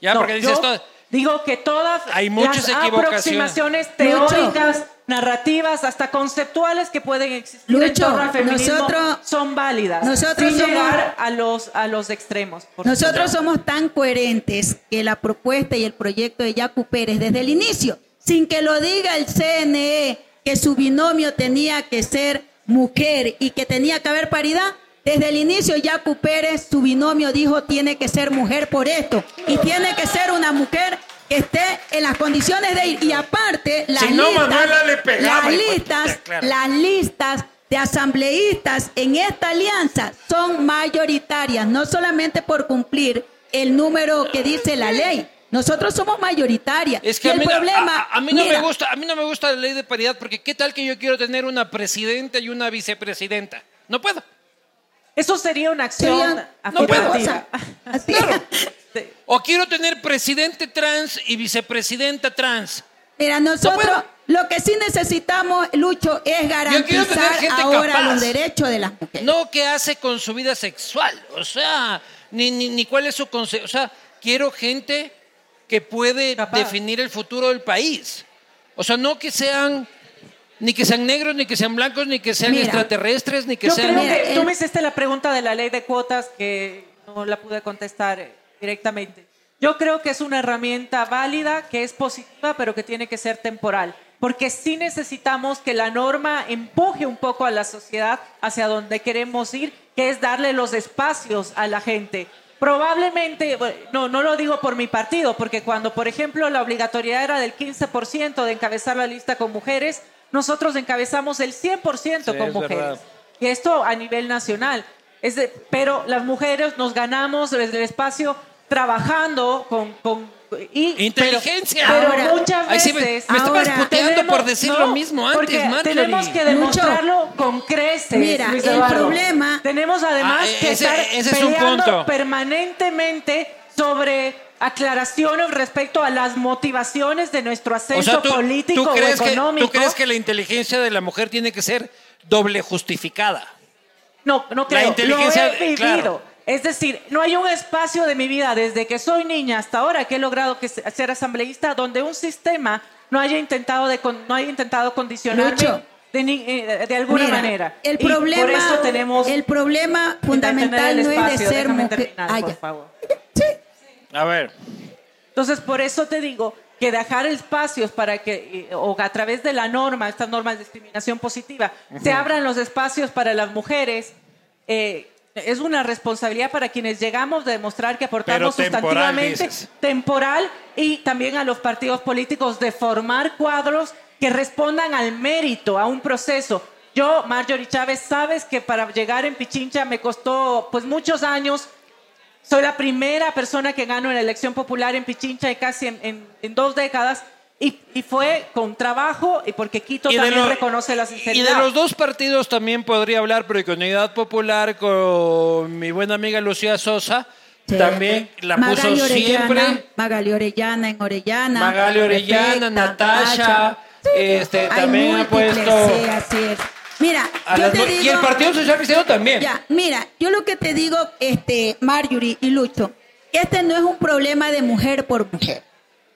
¿Ya? No, Porque dices yo todas. Digo que todas Hay muchas las aproximaciones Lucho. teóricas, narrativas, hasta conceptuales que pueden existir en Lucho, torno al feminismo nosotros- son válidas. Nosotros sin somos- llegar a los, a los extremos. Nosotros somos tan coherentes que la propuesta y el proyecto de Yacu Pérez desde el inicio, sin que lo diga el CNE, que su binomio tenía que ser mujer y que tenía que haber paridad, desde el inicio Yacu Pérez, su binomio dijo tiene que ser mujer por esto y tiene que ser una mujer que esté en las condiciones de ir. Y aparte, las Si no, listas, Manuela le pegaba, las de listas, <laughs> claro. las listas de asambleístas en esta alianza son mayoritarias, no solamente por cumplir el número que dice la ley. Nosotros somos. Es que Y a el mí, no- problema, a- a mí no mira, me gusta, a mí no me gusta la ley de paridad porque qué tal que yo quiero tener una presidenta y una vicepresidenta. No puedo. Eso sería una acción sería No puedo. Sí. O quiero tener presidente trans y vicepresidenta trans. Mira, nosotros puedo. lo que sí necesitamos, Lucho, es garantizar gente ahora capaz. los derechos de las mujeres. No qué hace con su vida sexual. O sea, ni, ni, ni cuál es su concepto. O sea, quiero gente que puede Capaz. definir el futuro del país. O sea, no que sean, ni que sean negros, ni que sean blancos, ni que sean Mira. extraterrestres, ni que Yo sean... creo que el- tú me hiciste la pregunta de la ley de cuotas que no la pude contestar eh, directamente. Yo creo que es una herramienta válida, que es positiva, pero que tiene que ser temporal. Porque sí necesitamos que la norma empuje un poco a la sociedad hacia donde queremos ir, que es darle los espacios a la gente. Probablemente, no, no lo digo por mi partido, porque cuando, por ejemplo, la obligatoriedad era del 15% de encabezar la lista con mujeres, nosotros encabezamos el 100% Sí, con es mujeres. verdad. Y esto a nivel nacional. Es de- pero las mujeres nos ganamos el espacio trabajando con... con y, Inteligencia. Pero, Ahora- muchas Ay, sí, me- veces... me estabas Ahora- puteando tenemos- por decir no, lo mismo antes, Marjorie. tenemos que demostrarlo con creces. Mira, Luis el Eduardo. problema- Tenemos además Ah, que estar ese es un peleando punto. permanentemente sobre aclaraciones respecto a las motivaciones de nuestro ascenso O sea, tú, político tú o crees que, económico. tú crees que la inteligencia de la mujer tiene que ser doble justificada. No, no creo. inteligencia, Lo he vivido. claro. Es decir, no hay un espacio de mi vida desde que soy niña hasta ahora que he logrado que se- ser asambleísta donde un sistema no haya intentado de con- no haya intentado condicionarme Lucho. de, ni- eh, de alguna Mira, manera. El Y problema, por eso tenemos el problema fundamental no es de ser mujer. terminar, Ah, por favor. A ver. Entonces, por eso te digo que dejar espacios para que, eh, o a través de la norma, estas normas de discriminación positiva, se abran los espacios para las mujeres, eh, es una responsabilidad para quienes llegamos de demostrar que aportamos Pero sustantivamente dices. temporal y también a los partidos políticos de formar cuadros que respondan al mérito, a un proceso. Yo, Marjorie Chávez, sabes que para llegar en Pichincha me costó pues muchos años soy la primera persona que gano en la elección popular en Pichincha y casi en, en- en dos décadas. Y, y fue con trabajo y porque Quito Y de también lo- reconoce la Y sinceridad. de los dos partidos también podría hablar, pero con Unidad Popular, con mi buena amiga Lucía Sosa, Sí. también la Magali puso Orellana, siempre. Magali Orellana en Orellana. Magali Orellana, Perfecta, Natasha, este, Hay también ha puesto. sí, así es. Mira, yo te digo, y el Partido Social Cristiano también. Ya, mira, yo lo que te digo, este, Marjorie y Lucho, este no es un problema de mujer por mujer.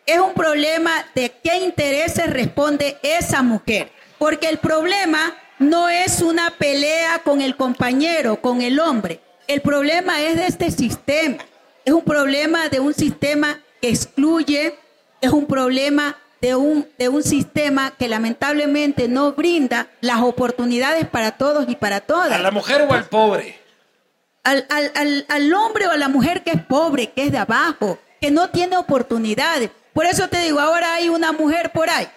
Es un problema de qué intereses responde esa mujer. Porque el problema no es una pelea con el compañero, con el hombre. El problema es de este sistema. Es un problema de un sistema que excluye, es un problema de un, de un sistema que lamentablemente no brinda las oportunidades para todos y para todas ¿A la mujer o al pobre? al, al- al- al hombre o a la mujer que es pobre, que es de abajo, que no tiene oportunidades. Por eso te digo, ahora hay una mujer por ahí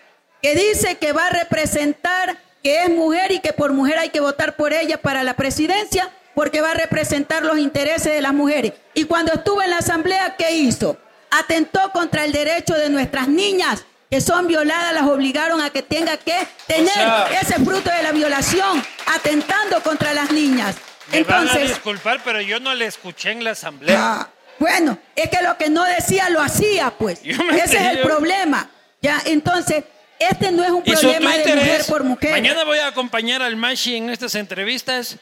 que dice que va a representar, que es mujer y que por mujer hay que votar por ella para la presidencia porque va a representar los intereses de las mujeres. Y cuando estuvo en la asamblea, ¿qué hizo? Atentó contra el derecho de nuestras niñas que son violadas, las obligaron a que tenga que tener sea- ese fruto de la violación, atentando contra las niñas. Me van a Entonces, disculpar, pero yo no le escuché en la asamblea. Ah, bueno, es que lo que no decía lo hacía, pues. Ese es el problema. Ya, entonces, este no es un problema de mujer por mujer. Mañana voy a acompañar al Mashi en estas entrevistas.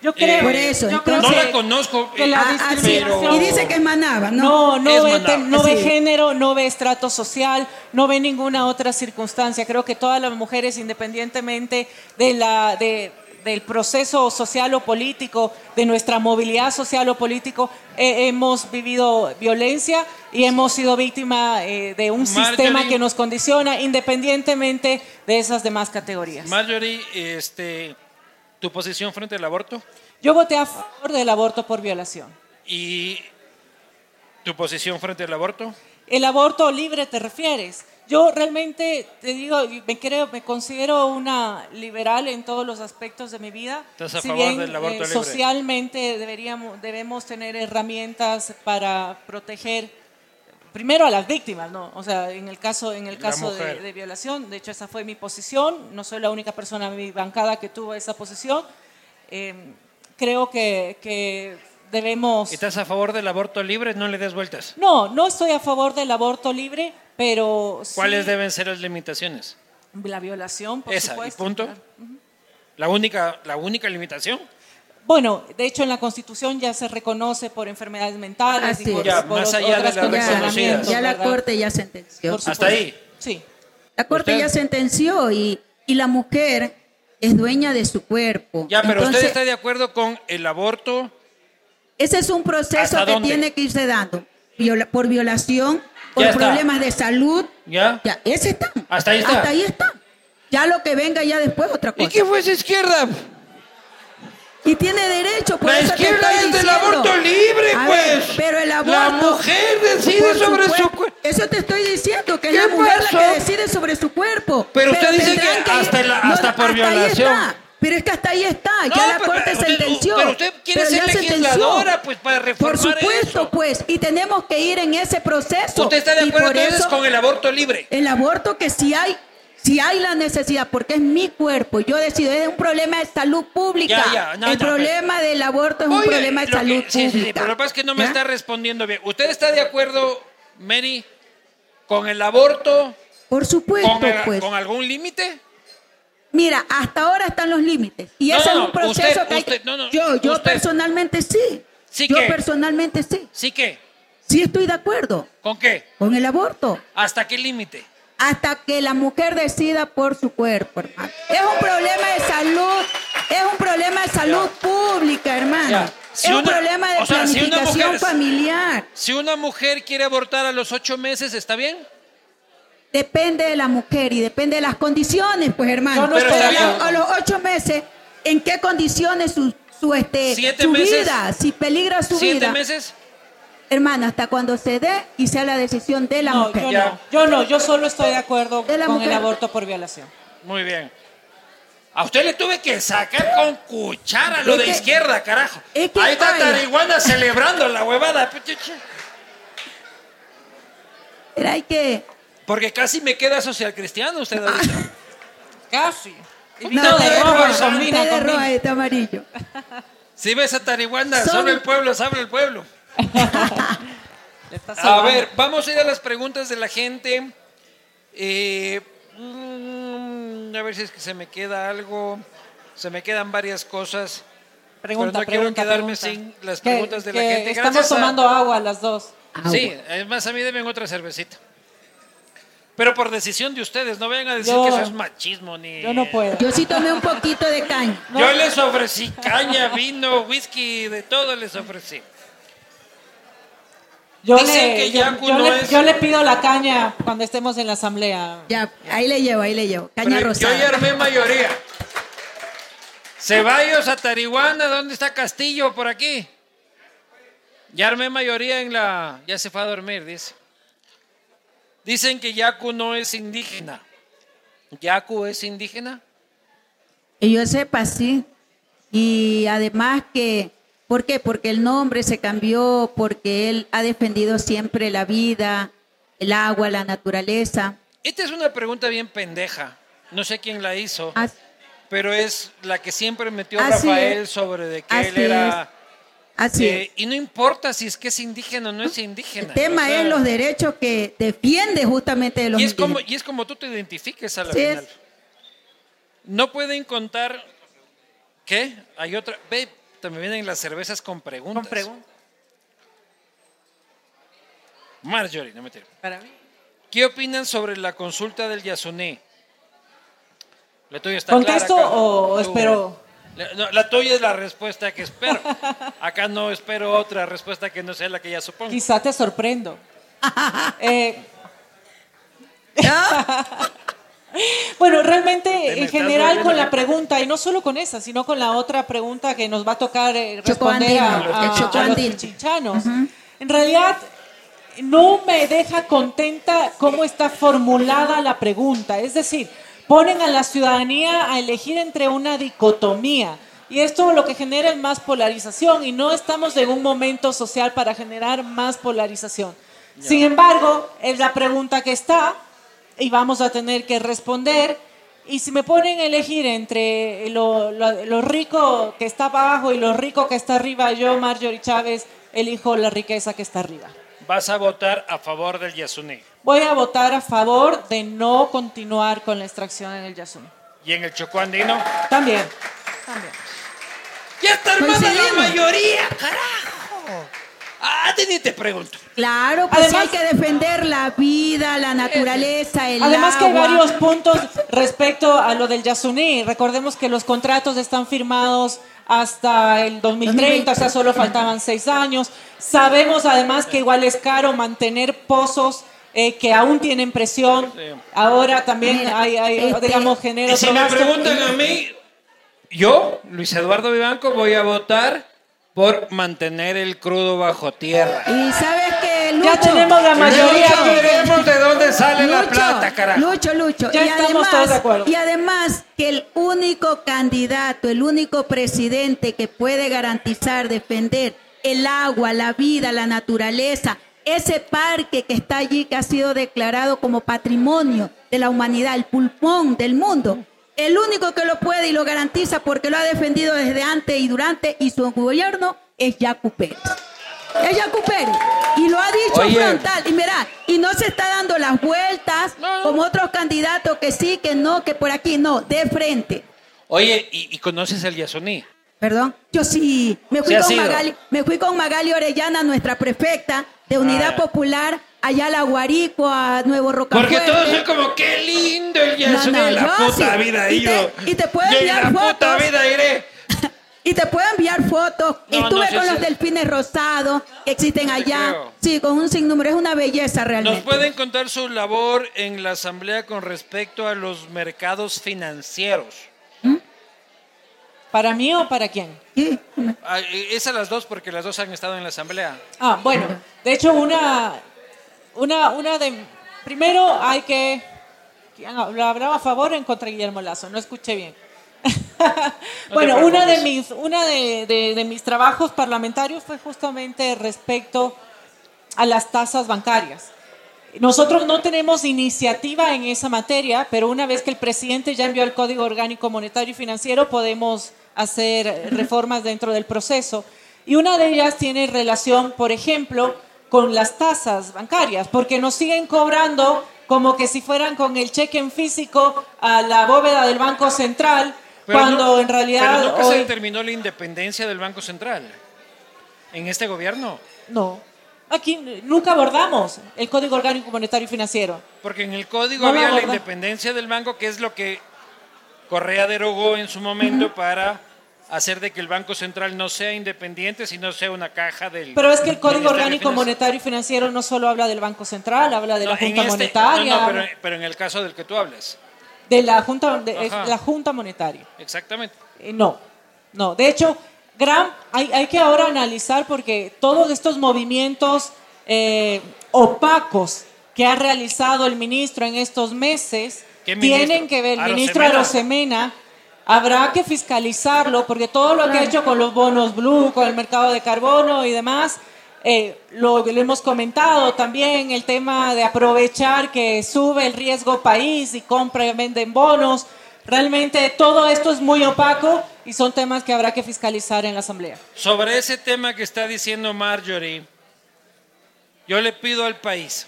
Yo creo, Por eso, yo creo entonces- No que- la conozco. que la Ah, ah, discriminación- Y dice que es manaba, ¿no? No, no, ve, manaba. te- no ve Sí. género, no ve estrato social, no ve ninguna otra circunstancia. Creo que todas las mujeres, independientemente de la, de, del proceso social o político, de nuestra movilidad social o político, eh, hemos vivido violencia y hemos sido víctima eh, de un Marjorie. sistema que nos condiciona independientemente de esas demás categorías. Marjorie, este, tu posición frente al aborto Yo voté a favor del aborto por violación. y tu posición frente al aborto. El aborto libre te refieres. Yo realmente te digo, me creo, me considero una liberal en todos los aspectos de mi vida. ¿Estás a Si favor bien, del aborto eh, libre? Socialmente deberíamos, debemos tener herramientas para proteger primero a las víctimas, ¿no? O sea, en el caso, en el caso de, violación, de hecho esa fue mi posición. No soy la única persona en mi bancada que tuvo esa posición. Eh, creo que, que debemos. ¿Estás a favor del aborto libre? No le des vueltas. No, no estoy a favor del aborto libre, pero sí ¿Cuáles deben ser las limitaciones? la violación, por Esa, y punto. claro. La única, la única limitación. Bueno, de hecho en la Constitución ya se reconoce por enfermedades mentales Así y por. Ya, por más allá de las. Ya la. Corte ya sentenció. Hasta ahí. Sí. La Corte ¿Usted? ya sentenció y, y la mujer es dueña de su cuerpo. Ya, pero Entonces, usted está de acuerdo con el aborto. Ese es un proceso ¿Hasta que dónde? tiene que irse dando. Viola- por violación, por Ya está. problemas de salud. ¿Ya? Ya, ese está. Hasta ahí está. Hasta ahí está. Ya lo que venga ya después otra cosa. ¿Y qué fue esa izquierda? Y tiene derecho, por La eso te izquierda estoy es del diciendo. aborto libre, A pues. ver, pero el aborto. La mujer decide por sobre su cuerpo-. Eso te estoy diciendo, que es ¿Qué la mujer pasó? la que decide sobre su cuerpo. Pero usted dice tendrán que hasta la- hasta por ahí violación. está. Pero es que hasta ahí está, No, ya la pero Corte usted- sentenció. pero usted quiere ser ya sentenció. legisladora, pues, para reformar Por supuesto, eso. pues, y tenemos que ir en ese proceso. ¿Usted está de Y acuerdo por entonces eso- con el aborto libre? el aborto que si hay, si hay la necesidad, porque es mi cuerpo, yo decido, es un problema de salud pública. Ya, ya, no, el no, problema del aborto es un problema de que- salud sí, sí, sí, pública. pero lo que pasa es que no me está respondiendo bien. ¿Usted está de acuerdo, Mary, con el aborto Por supuesto, con, el- pues. con algún límite? Mira, hasta ahora están los límites. Y No, ese es un proceso usted- que hay usted- que- yo, yo usted. personalmente sí. ¿Sí yo qué? personalmente sí. ¿Sí qué? Sí estoy de acuerdo ¿Con qué? con el aborto. ¿Hasta qué límite? Hasta que la mujer decida por su cuerpo, hermano. Es un problema de salud, es un problema de salud pública, hermano. Ya. Si es un problema de sea, si planificación mujer- familiar. Si una mujer quiere abortar a los ocho meses, ¿está bien? Depende de la mujer y depende de las condiciones, pues, hermano. No a los ocho meses, ¿en qué condiciones su, su, este, ¿Siete su meses? vida? Si peligra su ¿Siete vida. meses? Hermano, hasta cuando se dé y sea la decisión de la No, mujer. yo Ya. no. Yo no, yo solo estoy de acuerdo De la con el aborto por violación. Muy bien. A usted le tuve que sacar con cuchara lo Es de que- izquierda, carajo. es que Ahí está baila. Tarihuana celebrando la huevada. Pero hay que... Porque casi me queda social cristiano usted ahorita. Casi. Y No, vino de rojo, combina, combina. amarillo. Si ves a Tarihuana, Son- solo el pueblo sabe el pueblo. <laughs> A ver, vamos a ir a las preguntas de la gente. Eh, mm, a ver si es que se me queda algo. Se me quedan varias cosas. Pregunta, pero no quiero pregunta, quedarme pregunta. sin las preguntas de la gente. Estamos Gracias a- tomando agua las dos. Agua. Sí, además a mí deben otra cervecita. Pero por decisión de ustedes, no vengan a decir Yo- que eso es machismo ni. Yo no puedo. Yo sí tomé un poquito de caña. Yo les ofrecí caña, vino, whisky, de todo les ofrecí. Yo Dicen le, que yo- Yaku yo no le- es- yo le pido la caña cuando estemos en la asamblea. Ya, ahí le llevo, ahí le llevo. Caña Pero rosada. Yo ya armé mayoría. Ceballos a Tarihuana, ¿dónde está Castillo? Por aquí. Ya armé mayoría en la. Ya se fue a dormir, dice. Dicen que Yaku no es indígena. ¿Yaku es indígena? Que yo sepa, sí. Y además que, ¿por qué? Porque el nombre se cambió, porque él ha defendido siempre la vida, el agua, la naturaleza. Esta es una pregunta bien pendeja. No sé quién la hizo, pero es la que siempre metió Rafael es. sobre de que él era. Así eh, es. y no importa si es que es indígena o no es indígena. El tema o sea, es los derechos que defiende justamente de los y es como indígenas. y es como tú te identifiques a la Sí final. es. No pueden contar ¿qué? Hay otra, ve, también vienen las cervezas con preguntas. Con pregunta. Marjorie, no me tiro. Para mí. ¿Qué opinan sobre la consulta del Yasuní? La tuya está ¿Contesto clara, o Tú- espero? La, no, la tuya es la respuesta que espero. <laughs> Acá no espero otra respuesta que no sea la que ya supongo. Quizá te sorprendo. <laughs> Eh, <laughs> bueno, realmente me en general con la pregunta, y no solo con esa, sino con la otra pregunta que nos va a tocar eh, responder a, los chinchanos. En realidad, no me deja contenta cómo está formulada la pregunta. Es decir, ponen a la ciudadanía a elegir entre una dicotomía. Y esto lo que genera es más polarización y no estamos en un momento social para generar más polarización. Sin embargo, es la pregunta que está y vamos a tener que responder. Y si me ponen a elegir entre lo, lo- lo rico que está abajo y lo rico que está arriba, yo, Marjorie Chávez, elijo la riqueza que está arriba. Vas a votar a favor del Yasuní. Voy a votar a favor de no continuar con la extracción en el Yasuní. Y en el Chocó Andino. También. También. ¡Ya está armada la mayoría, carajo! Ah, te ni te pregunto. Claro, pues Además- hay que defender la vida, la naturaleza, el Además que hay agua. varios puntos respecto a lo del Yasuní. Recordemos que los contratos están firmados hasta el 2030, o sea, solo faltaban seis años. Sabemos además que igual es caro mantener pozos eh, que aún tienen presión. Ahora también hay, hay, este- digamos, genera Y si me preguntan a mí, yo, Luis Eduardo Vivanco, voy a votar por mantener el crudo bajo tierra. Y sabes que Lucho, Ya tenemos la mayoría que- veremos de dónde sale la Lucho, plata, carajo. Lucho, Lucho. Ya y estamos además, todos de acuerdo. Y además que el único candidato, el único presidente que puede garantizar, defender el agua, la vida, la naturaleza, ese parque que está allí, que ha sido declarado como patrimonio de la humanidad, el pulmón del mundo. El único que lo puede y lo garantiza porque lo ha defendido desde antes y durante y su gobierno es Yacu Pérez. Es Yacu Pérez. Y lo ha dicho Oye. frontal. Y mira, y no se está dando las vueltas No, como otros candidatos que sí, que no, que por aquí no, de frente. Oye, ¿y, y conoces al Yasuní? Perdón. Yo sí, me fui, con. Magali, me fui con Magali Orellana, nuestra prefecta de Unidad Ah. Popular, allá a La Guarico, a Nuevo Rocafuerte. Porque todos son como, qué lindo el Yasuní. No, no, la yo puta sí. vida Y te- ido. y te puedo Yo en enviar la puta fotos. vida iré. <laughs> Y te puedo enviar fotos. No, Estuve con sí. los delfines rosados que existen allá. Sí, con un sinnúmero. Es una belleza ¿Nos realmente. pueden contar su labor en la Asamblea con respecto a los mercados financieros? ¿Para mí o para quién? Sí. Ah, Esas las dos, porque las dos han estado en la Asamblea. Ah, bueno, de hecho una, una, una de, primero hay que, ¿quién habla- hablaba a favor o en contra de Guillermo Lazo? No escuché bien. <laughs> bueno, una de mis, una de, de- de mis trabajos parlamentarios fue justamente respecto a las tasas bancarias. Nosotros no tenemos iniciativa en esa materia, pero una vez que el presidente ya envió el Código Orgánico Monetario y Financiero, podemos hacer <laughs> reformas dentro del proceso. Y una de ellas tiene relación, por ejemplo, con las tasas bancarias, porque nos siguen cobrando como que si fueran con el cheque en físico a la bóveda del Banco Central, Pero cuando no- en realidad Pero nunca se determinó la independencia del Banco Central. En este gobierno. No, aquí nunca abordamos el Código Orgánico Monetario y Financiero. Porque en el código No había la independencia del banco, que es lo que Correa derogó en su momento para hacer de que el Banco Central no sea independiente, sino sea una caja del. Pero es que el Código Orgánico. Monetario y Financiero no solo habla del Banco Central, habla de la No, Junta este- Monetaria, no, no, pero, pero en el caso del que tú hablas. de la Junta, de- es la Junta Monetaria. Exactamente. Eh, no, no. De hecho, gran, hay, hay que ahora analizar porque todos estos movimientos eh, opacos que ha realizado el ministro en estos meses tienen que ver, el Arosemena. ministro Arosemena, habrá que fiscalizarlo porque todo lo que ha hecho con los bonos blue, con el mercado de carbono y demás, eh, lo, lo hemos comentado también, el tema de aprovechar que sube el riesgo país y compra y venden bonos. Realmente todo esto es muy opaco y son temas que habrá que fiscalizar en la Asamblea. Sobre ese tema que está diciendo Marjorie, yo le pido al país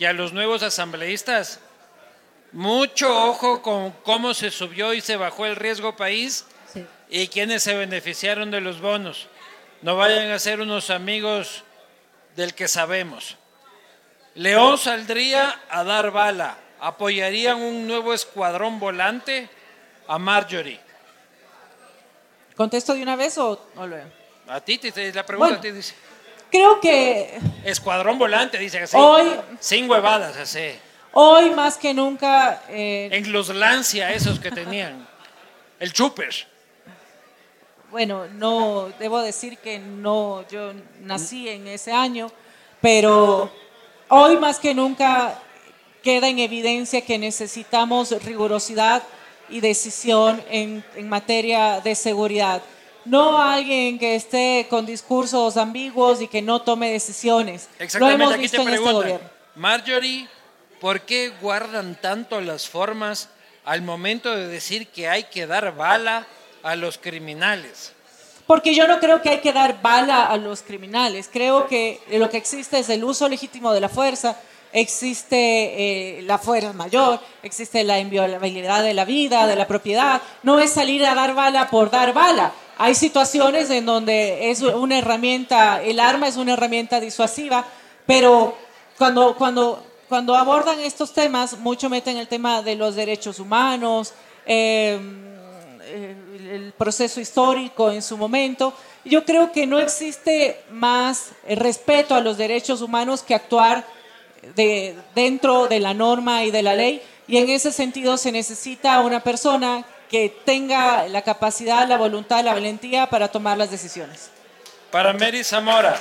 y a los nuevos asambleístas mucho ojo con cómo se subió y se bajó el riesgo país Sí. y quienes se beneficiaron de los bonos. No vayan a ser unos amigos del que sabemos. León saldría a dar bala. ¿Apoyarían un nuevo escuadrón volante a Marjorie? ¿Contesto de una vez o, o luego? A ti, te, te- la pregunta Bueno. ti dice. Creo que Escuadrón volante, dice así. Hoy- Sin huevadas, así. Hoy más que nunca eh, En los Lancia, esos que tenían. El Chuper. Bueno, no debo decir que no, yo nací en ese año, pero hoy más que nunca queda en evidencia que necesitamos rigurosidad y decisión en, en materia de seguridad. No alguien que esté con discursos ambiguos y que no tome decisiones. Lo Exactamente, hemos aquí visto te en este gobierno. Marjorie, ¿por qué guardan tanto las formas al momento de decir que hay que dar bala a los criminales? Porque yo no creo que hay que dar bala a los criminales. Creo que lo que existe es el uso legítimo de la fuerza, existe eh, la fuerza mayor, existe la inviolabilidad de la vida, de la propiedad. No es salir a dar bala por dar bala. Hay situaciones en donde es una herramienta, el arma es una herramienta disuasiva, pero cuando, cuando, cuando abordan estos temas, mucho meten el tema de los derechos humanos, eh, el proceso histórico en su momento. Yo creo que no existe más respeto a los derechos humanos que actuar de, dentro de la norma y de la ley. Y en ese sentido se necesita una persona que tenga la capacidad, la voluntad, la valentía para tomar las decisiones. Para Mary Zamora,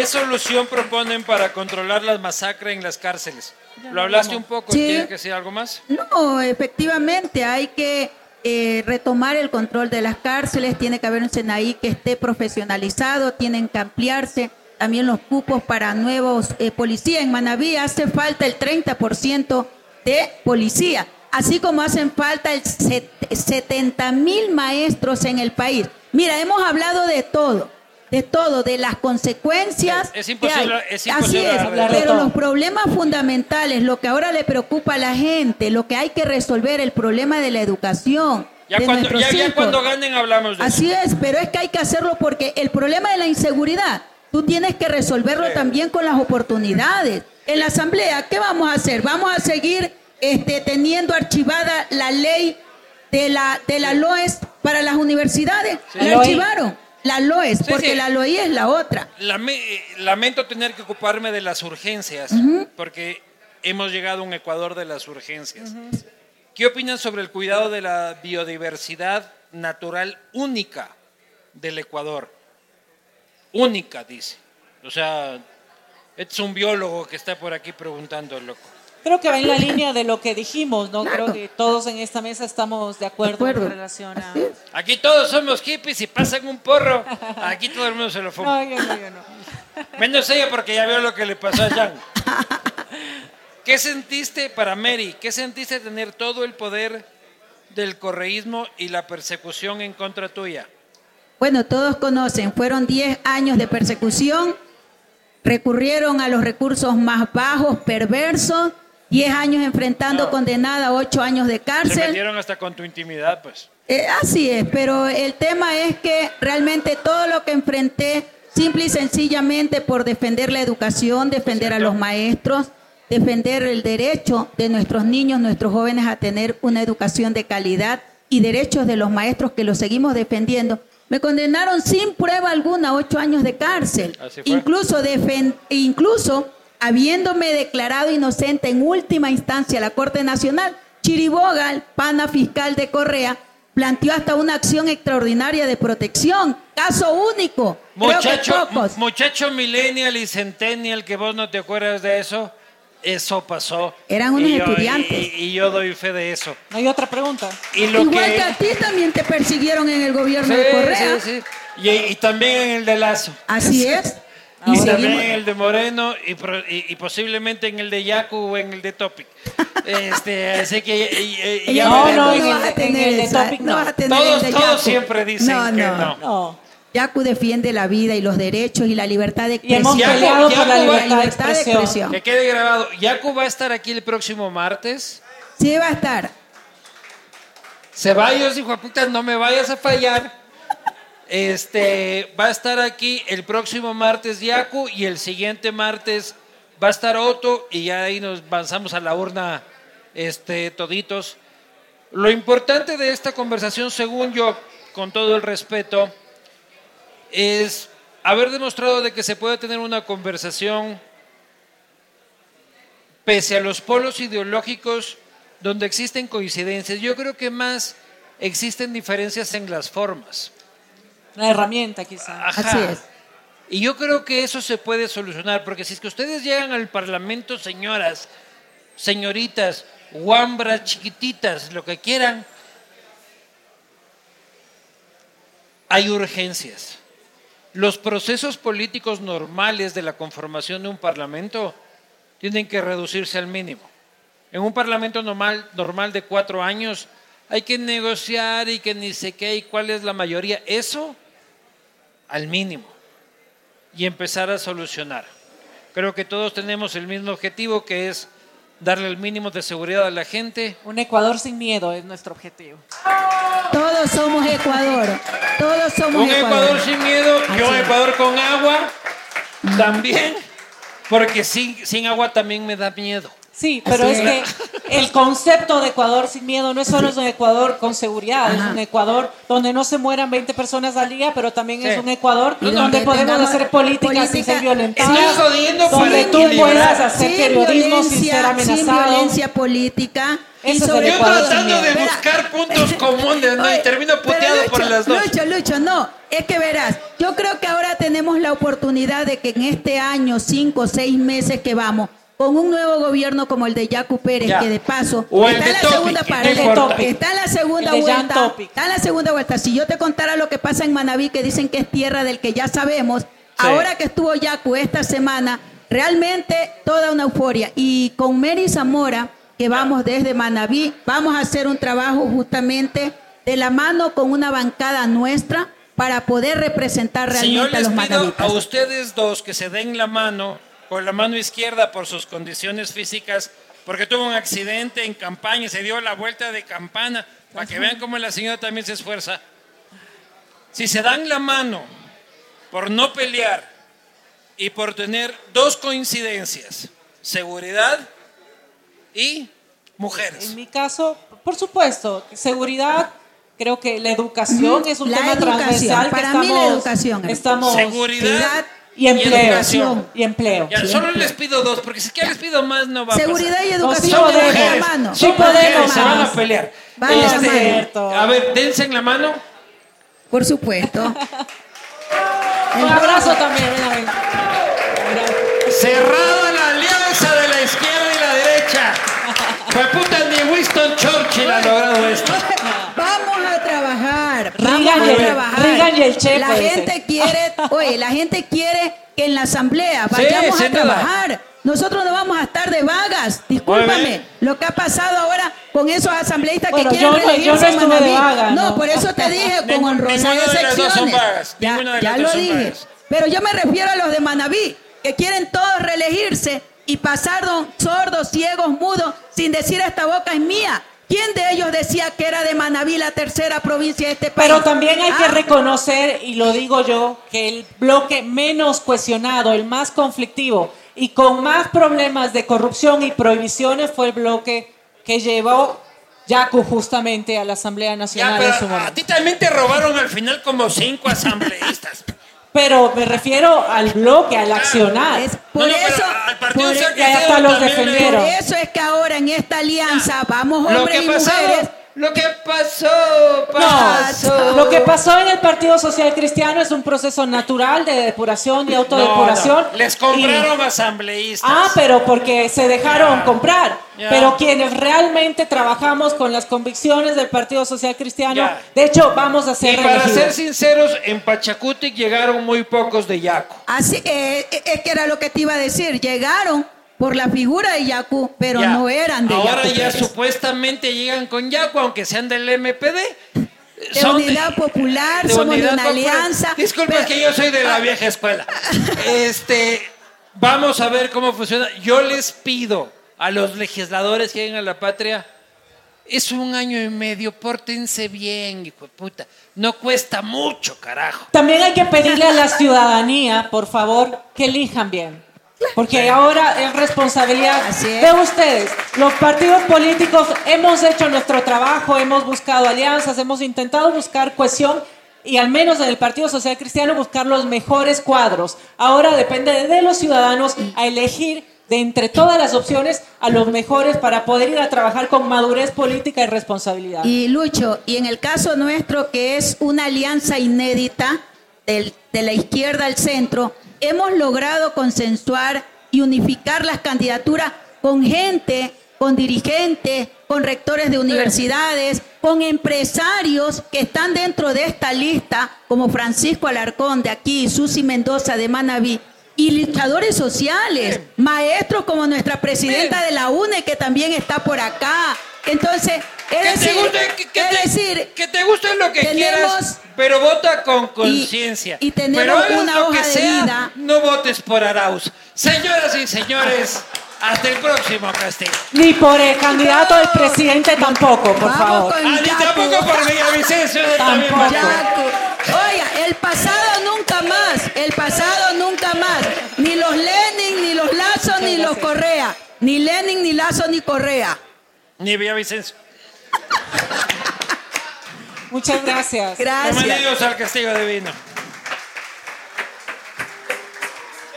¿qué solución proponen para controlar las masacres en las cárceles? Lo hablaste un poco, Sí. ¿tienes que decir algo más? No, efectivamente, hay que eh, retomar el control de las cárceles, tiene que haber un SENAI que esté profesionalizado, tienen que ampliarse también los cupos para nuevos eh, policías. En Manaví hace falta el 30% de policía, así como hacen falta el set- 70 mil maestros en el país. Mira, hemos hablado de todo, de todo, de las consecuencias. Es- es que imposible- hay. es Así imposible es, hablar de pero todo. los problemas fundamentales, lo que ahora le preocupa a la gente, lo que hay que resolver, el problema de la educación. Ya, de cuando, ya, cuando ganen hablamos de eso. Así es, pero es que hay que hacerlo porque el problema de la inseguridad, tú tienes que resolverlo Sí. también con las oportunidades. En la asamblea, ¿qué vamos a hacer? Vamos a seguir este, teniendo archivada la ley de la, de la LOES para las universidades. Sí. La archivaron, la LOES, Sí, porque sí. la LOI es la otra. Lame- eh, lamento tener que ocuparme de las urgencias, porque hemos llegado a un Ecuador de las urgencias. ¿Qué opinan sobre el cuidado de la biodiversidad natural única del Ecuador? Única, dice. O sea, es un biólogo que está por aquí preguntando, loco. Creo que va en la línea de lo que dijimos, ¿no? Claro. Creo que todos en esta mesa estamos de acuerdo, De acuerdo. en relación a... Aquí todos somos hippies y pasan un porro. Aquí todo el mundo se lo fuma. No, yo no, yo no. Menos ella porque ya vio lo que le pasó a Jan. ¿Qué sentiste para Mary? ¿Qué sentiste tener todo el poder del correísmo y la persecución en contra tuya? Bueno, todos conocen, fueron 10 años de persecución, recurrieron a los recursos más bajos, perversos, 10 años enfrentando No. condenada a 8 años de Se cárcel. metieron hasta con tu intimidad, pues. Eh, así es, pero el tema es que realmente todo lo que enfrenté, simple y sencillamente por defender la educación, defender a los maestros, defender el derecho de nuestros niños, nuestros jóvenes a tener una educación de calidad y derechos de los maestros que los seguimos defendiendo. Me condenaron sin prueba alguna a ocho años de cárcel. Incluso, incluso habiéndome declarado inocente en última instancia la Corte Nacional, Chiriboga, el pana fiscal de Correa, planteó hasta una acción extraordinaria de protección. Caso único. Creo que Muchacho, pocos. muchacho millennial y centennial, que vos no te acuerdas de eso, eso pasó. Eran unos Y yo- estudiantes. Y, y yo doy fe de eso. No hay otra pregunta. Y lo Igual que... que a ti también te persiguieron en el gobierno Sí, de Correa. sí, sí. Y, y también en el de Lazo. Así es. Y Y también en el de Moreno y, pro- y- y posiblemente en el de Yaku o en el de Topic. <laughs> Este, así que y- y- y- Ella ya No, no, veremos. no, en no el vas de- a tener en el de esa, Topic no no. vas a tener Todos- el de todos siempre dicen que no. No. Yacu defiende la vida y los derechos y la libertad de Y hemos expresión. Yacu- peleado por la libertad de expresión. Que quede grabado. Yaku va a estar aquí el próximo martes. Sí va a estar. Ceballos, hijo de puta, no me vayas a fallar. Este, va a estar aquí el próximo martes Yaku y el siguiente martes va a estar Otto y ya ahí nos avanzamos a la urna este, toditos. Lo importante de esta conversación, según yo, con todo el respeto, es haber demostrado de que se puede tener una conversación pese a los polos ideológicos donde existen coincidencias. Yo creo que más existen diferencias en las formas. La herramienta quizá. Ajá. Así es. Y yo creo que eso se puede solucionar, porque si es que ustedes llegan al Parlamento, señoras, señoritas, guambras, chiquititas, lo que quieran, hay urgencias. Los procesos políticos normales de la conformación de un Parlamento tienen que reducirse al mínimo. En un Parlamento normal, normal de cuatro años hay que negociar y que ni sé qué y cuál es la mayoría. Eso al mínimo y empezar a solucionar. Creo que todos tenemos el mismo objetivo que es darle el mínimo de seguridad a la gente. Un Ecuador sin miedo es nuestro objetivo. Todos somos Ecuador. Todos somos Un Ecuador sin miedo y un. Ecuador con agua también, porque sin, sin agua también me da miedo. Sí, pero es que el concepto de Ecuador sin miedo no es solo es un Ecuador con seguridad, es Ajá. un Ecuador donde no se mueran 20 personas al día, pero también es Sí. un Ecuador Y donde, donde podemos hacer política, sin ser política- violentadas, donde tú puedas hacer Sin periodismo sin ser amenazado. sin violencia política. y Ese es Yo tratando de buscar puntos <laughs> comunes, ¿no? Y Oye, termino pero puteado por Lucho, las dos. Lucho, Lucho, no. Es que verás, yo creo que ahora tenemos la oportunidad de que en este año, cinco o seis meses que vamos, con un nuevo gobierno como el de Yacu Pérez, Ya. que de paso O está la Topic, segunda parte, está en la segunda vuelta, está en la segunda vuelta. Si yo te contara lo que pasa en Manabí, que dicen que es tierra del que ya sabemos, ahora que estuvo Yacu esta semana, realmente toda una euforia. Y con Mary Zamora, que vamos desde Manabí, vamos a hacer un trabajo justamente de la mano con una bancada nuestra para poder representar Si yo realmente a los pido a ustedes dos que se den la mano, con la mano izquierda por sus condiciones físicas, porque tuvo un accidente en campaña, se dio la vuelta de campana, para que vean cómo la señora también se esfuerza. Si se dan la mano por no pelear y por tener dos coincidencias, seguridad y mujeres. En mi caso, por supuesto, seguridad, creo que la educación es un la tema transversal Para que mí la educación. estamos Seguridad y empleo, educación. y empleo. Ya, solo les pido dos, porque si que les pido más no va a pasar. Seguridad y No, educación van de la mano. Sí podemos. se van a pelear. Van Este, a ver, dense en la mano. Por supuesto. <laughs> Un abrazo también. Cerrada la alianza de la izquierda y la derecha. Fue puta ni Winston Churchill ha logrado esto. <laughs> Vamos a trabajar. Y el- La gente quiere, <laughs> oye, la gente quiere que en la asamblea Sí, vayamos a trabajar. Nosotros no vamos a estar de vagas. Discúlpame. Lo que ha pasado ahora con esos asambleístas Bueno, que quieren yo no- yo no reelegirse en estuve de Manaví. vaga, No, ¿no? por eso te dije con honrosas excepciones. vagas. Ya, ya lo dije. vagas. Pero yo me refiero a los de Manaví, que quieren todos reelegirse y pasaron sordos, ciegos, mudos, sin decir esta boca es mía. ¿Quién de ellos decía que era de Manaví la tercera provincia de este país? Pero también hay que Ah, reconocer, y lo digo yo, que el bloque menos cuestionado, el más conflictivo y con más problemas de corrupción y prohibiciones fue el bloque que llevó Yacu justamente a la Asamblea Ya, Nacional pero en su a momento. ti también te robaron al final como cinco asambleístas. Pero me refiero al bloque, al accionar. Es por No, no, eso, al partido por, sea que y hasta los defendieron. por eso es que ahora en esta alianza vamos hombres y mujeres. Lo que pasó, pasó. No, lo que pasó en el Partido Social Cristiano es un proceso natural de depuración y autodepuración. No, no, Les Y- compraron asambleístas. Ah, pero porque se dejaron comprar. Pero quienes realmente trabajamos con las convicciones del Partido Social Cristiano, de hecho, vamos a y ser para reelegidos. ser sinceros, en Pachacutic llegaron muy pocos de Yaco. Así, eh, es que era lo que te iba a decir. Llegaron por la figura de Yacu, pero Ya. no eran de Ahora ya Pérez. supuestamente llegan con Yaco, aunque sean del MPD. De Unidad Popular, somos de Unidad una Popular. alianza. Disculpa, pero- que yo soy de la vieja escuela. <laughs> Este, vamos a ver cómo funciona. Yo les pido a los legisladores que lleguen a la patria, es un año y medio, pórtense bien, hijo de puta. No cuesta mucho, carajo. También hay que pedirle a la ciudadanía, por favor, que elijan bien. Porque ahora es responsabilidad Así es. de ustedes. Los partidos políticos hemos hecho nuestro trabajo, hemos buscado alianzas, hemos intentado buscar cohesión y al menos en el Partido Social Cristiano buscar los mejores cuadros. Ahora depende de los ciudadanos a elegir de entre todas las opciones a los mejores para poder ir a trabajar con madurez política y responsabilidad. Y Lucho, y en el caso nuestro, que es una alianza inédita del- de la izquierda al centro, hemos logrado consensuar y unificar las candidaturas con gente, con dirigentes, con rectores de universidades, con empresarios que están dentro de esta lista, como Francisco Alarcón de aquí, Susi Mendoza de Manaví, y luchadores sociales, maestros como nuestra presidenta de la UNE, que también está por acá. Entonces, es Que te decir, guste, que, que es te, decir, que te guste lo que tenemos- quieras, pero vota con conciencia. y tenemos pero una lo hoja que de sea, vida. No votes por Arauz. Señoras y señores, hasta el próximo Castillo. Ni por el candidato del presidente tampoco, por Vamos favor. Ah, ni tampoco por Villavicencio Tampoco. Oiga, el pasado nunca más, el pasado nunca más. Ni los Lenin, ni los Lazo, ni los Correa. Ni Lenin, ni Lazo, ni Correa. Ni Villavicencio. Muchas gracias. Gracias. Bienvenidos al Castillo Divino.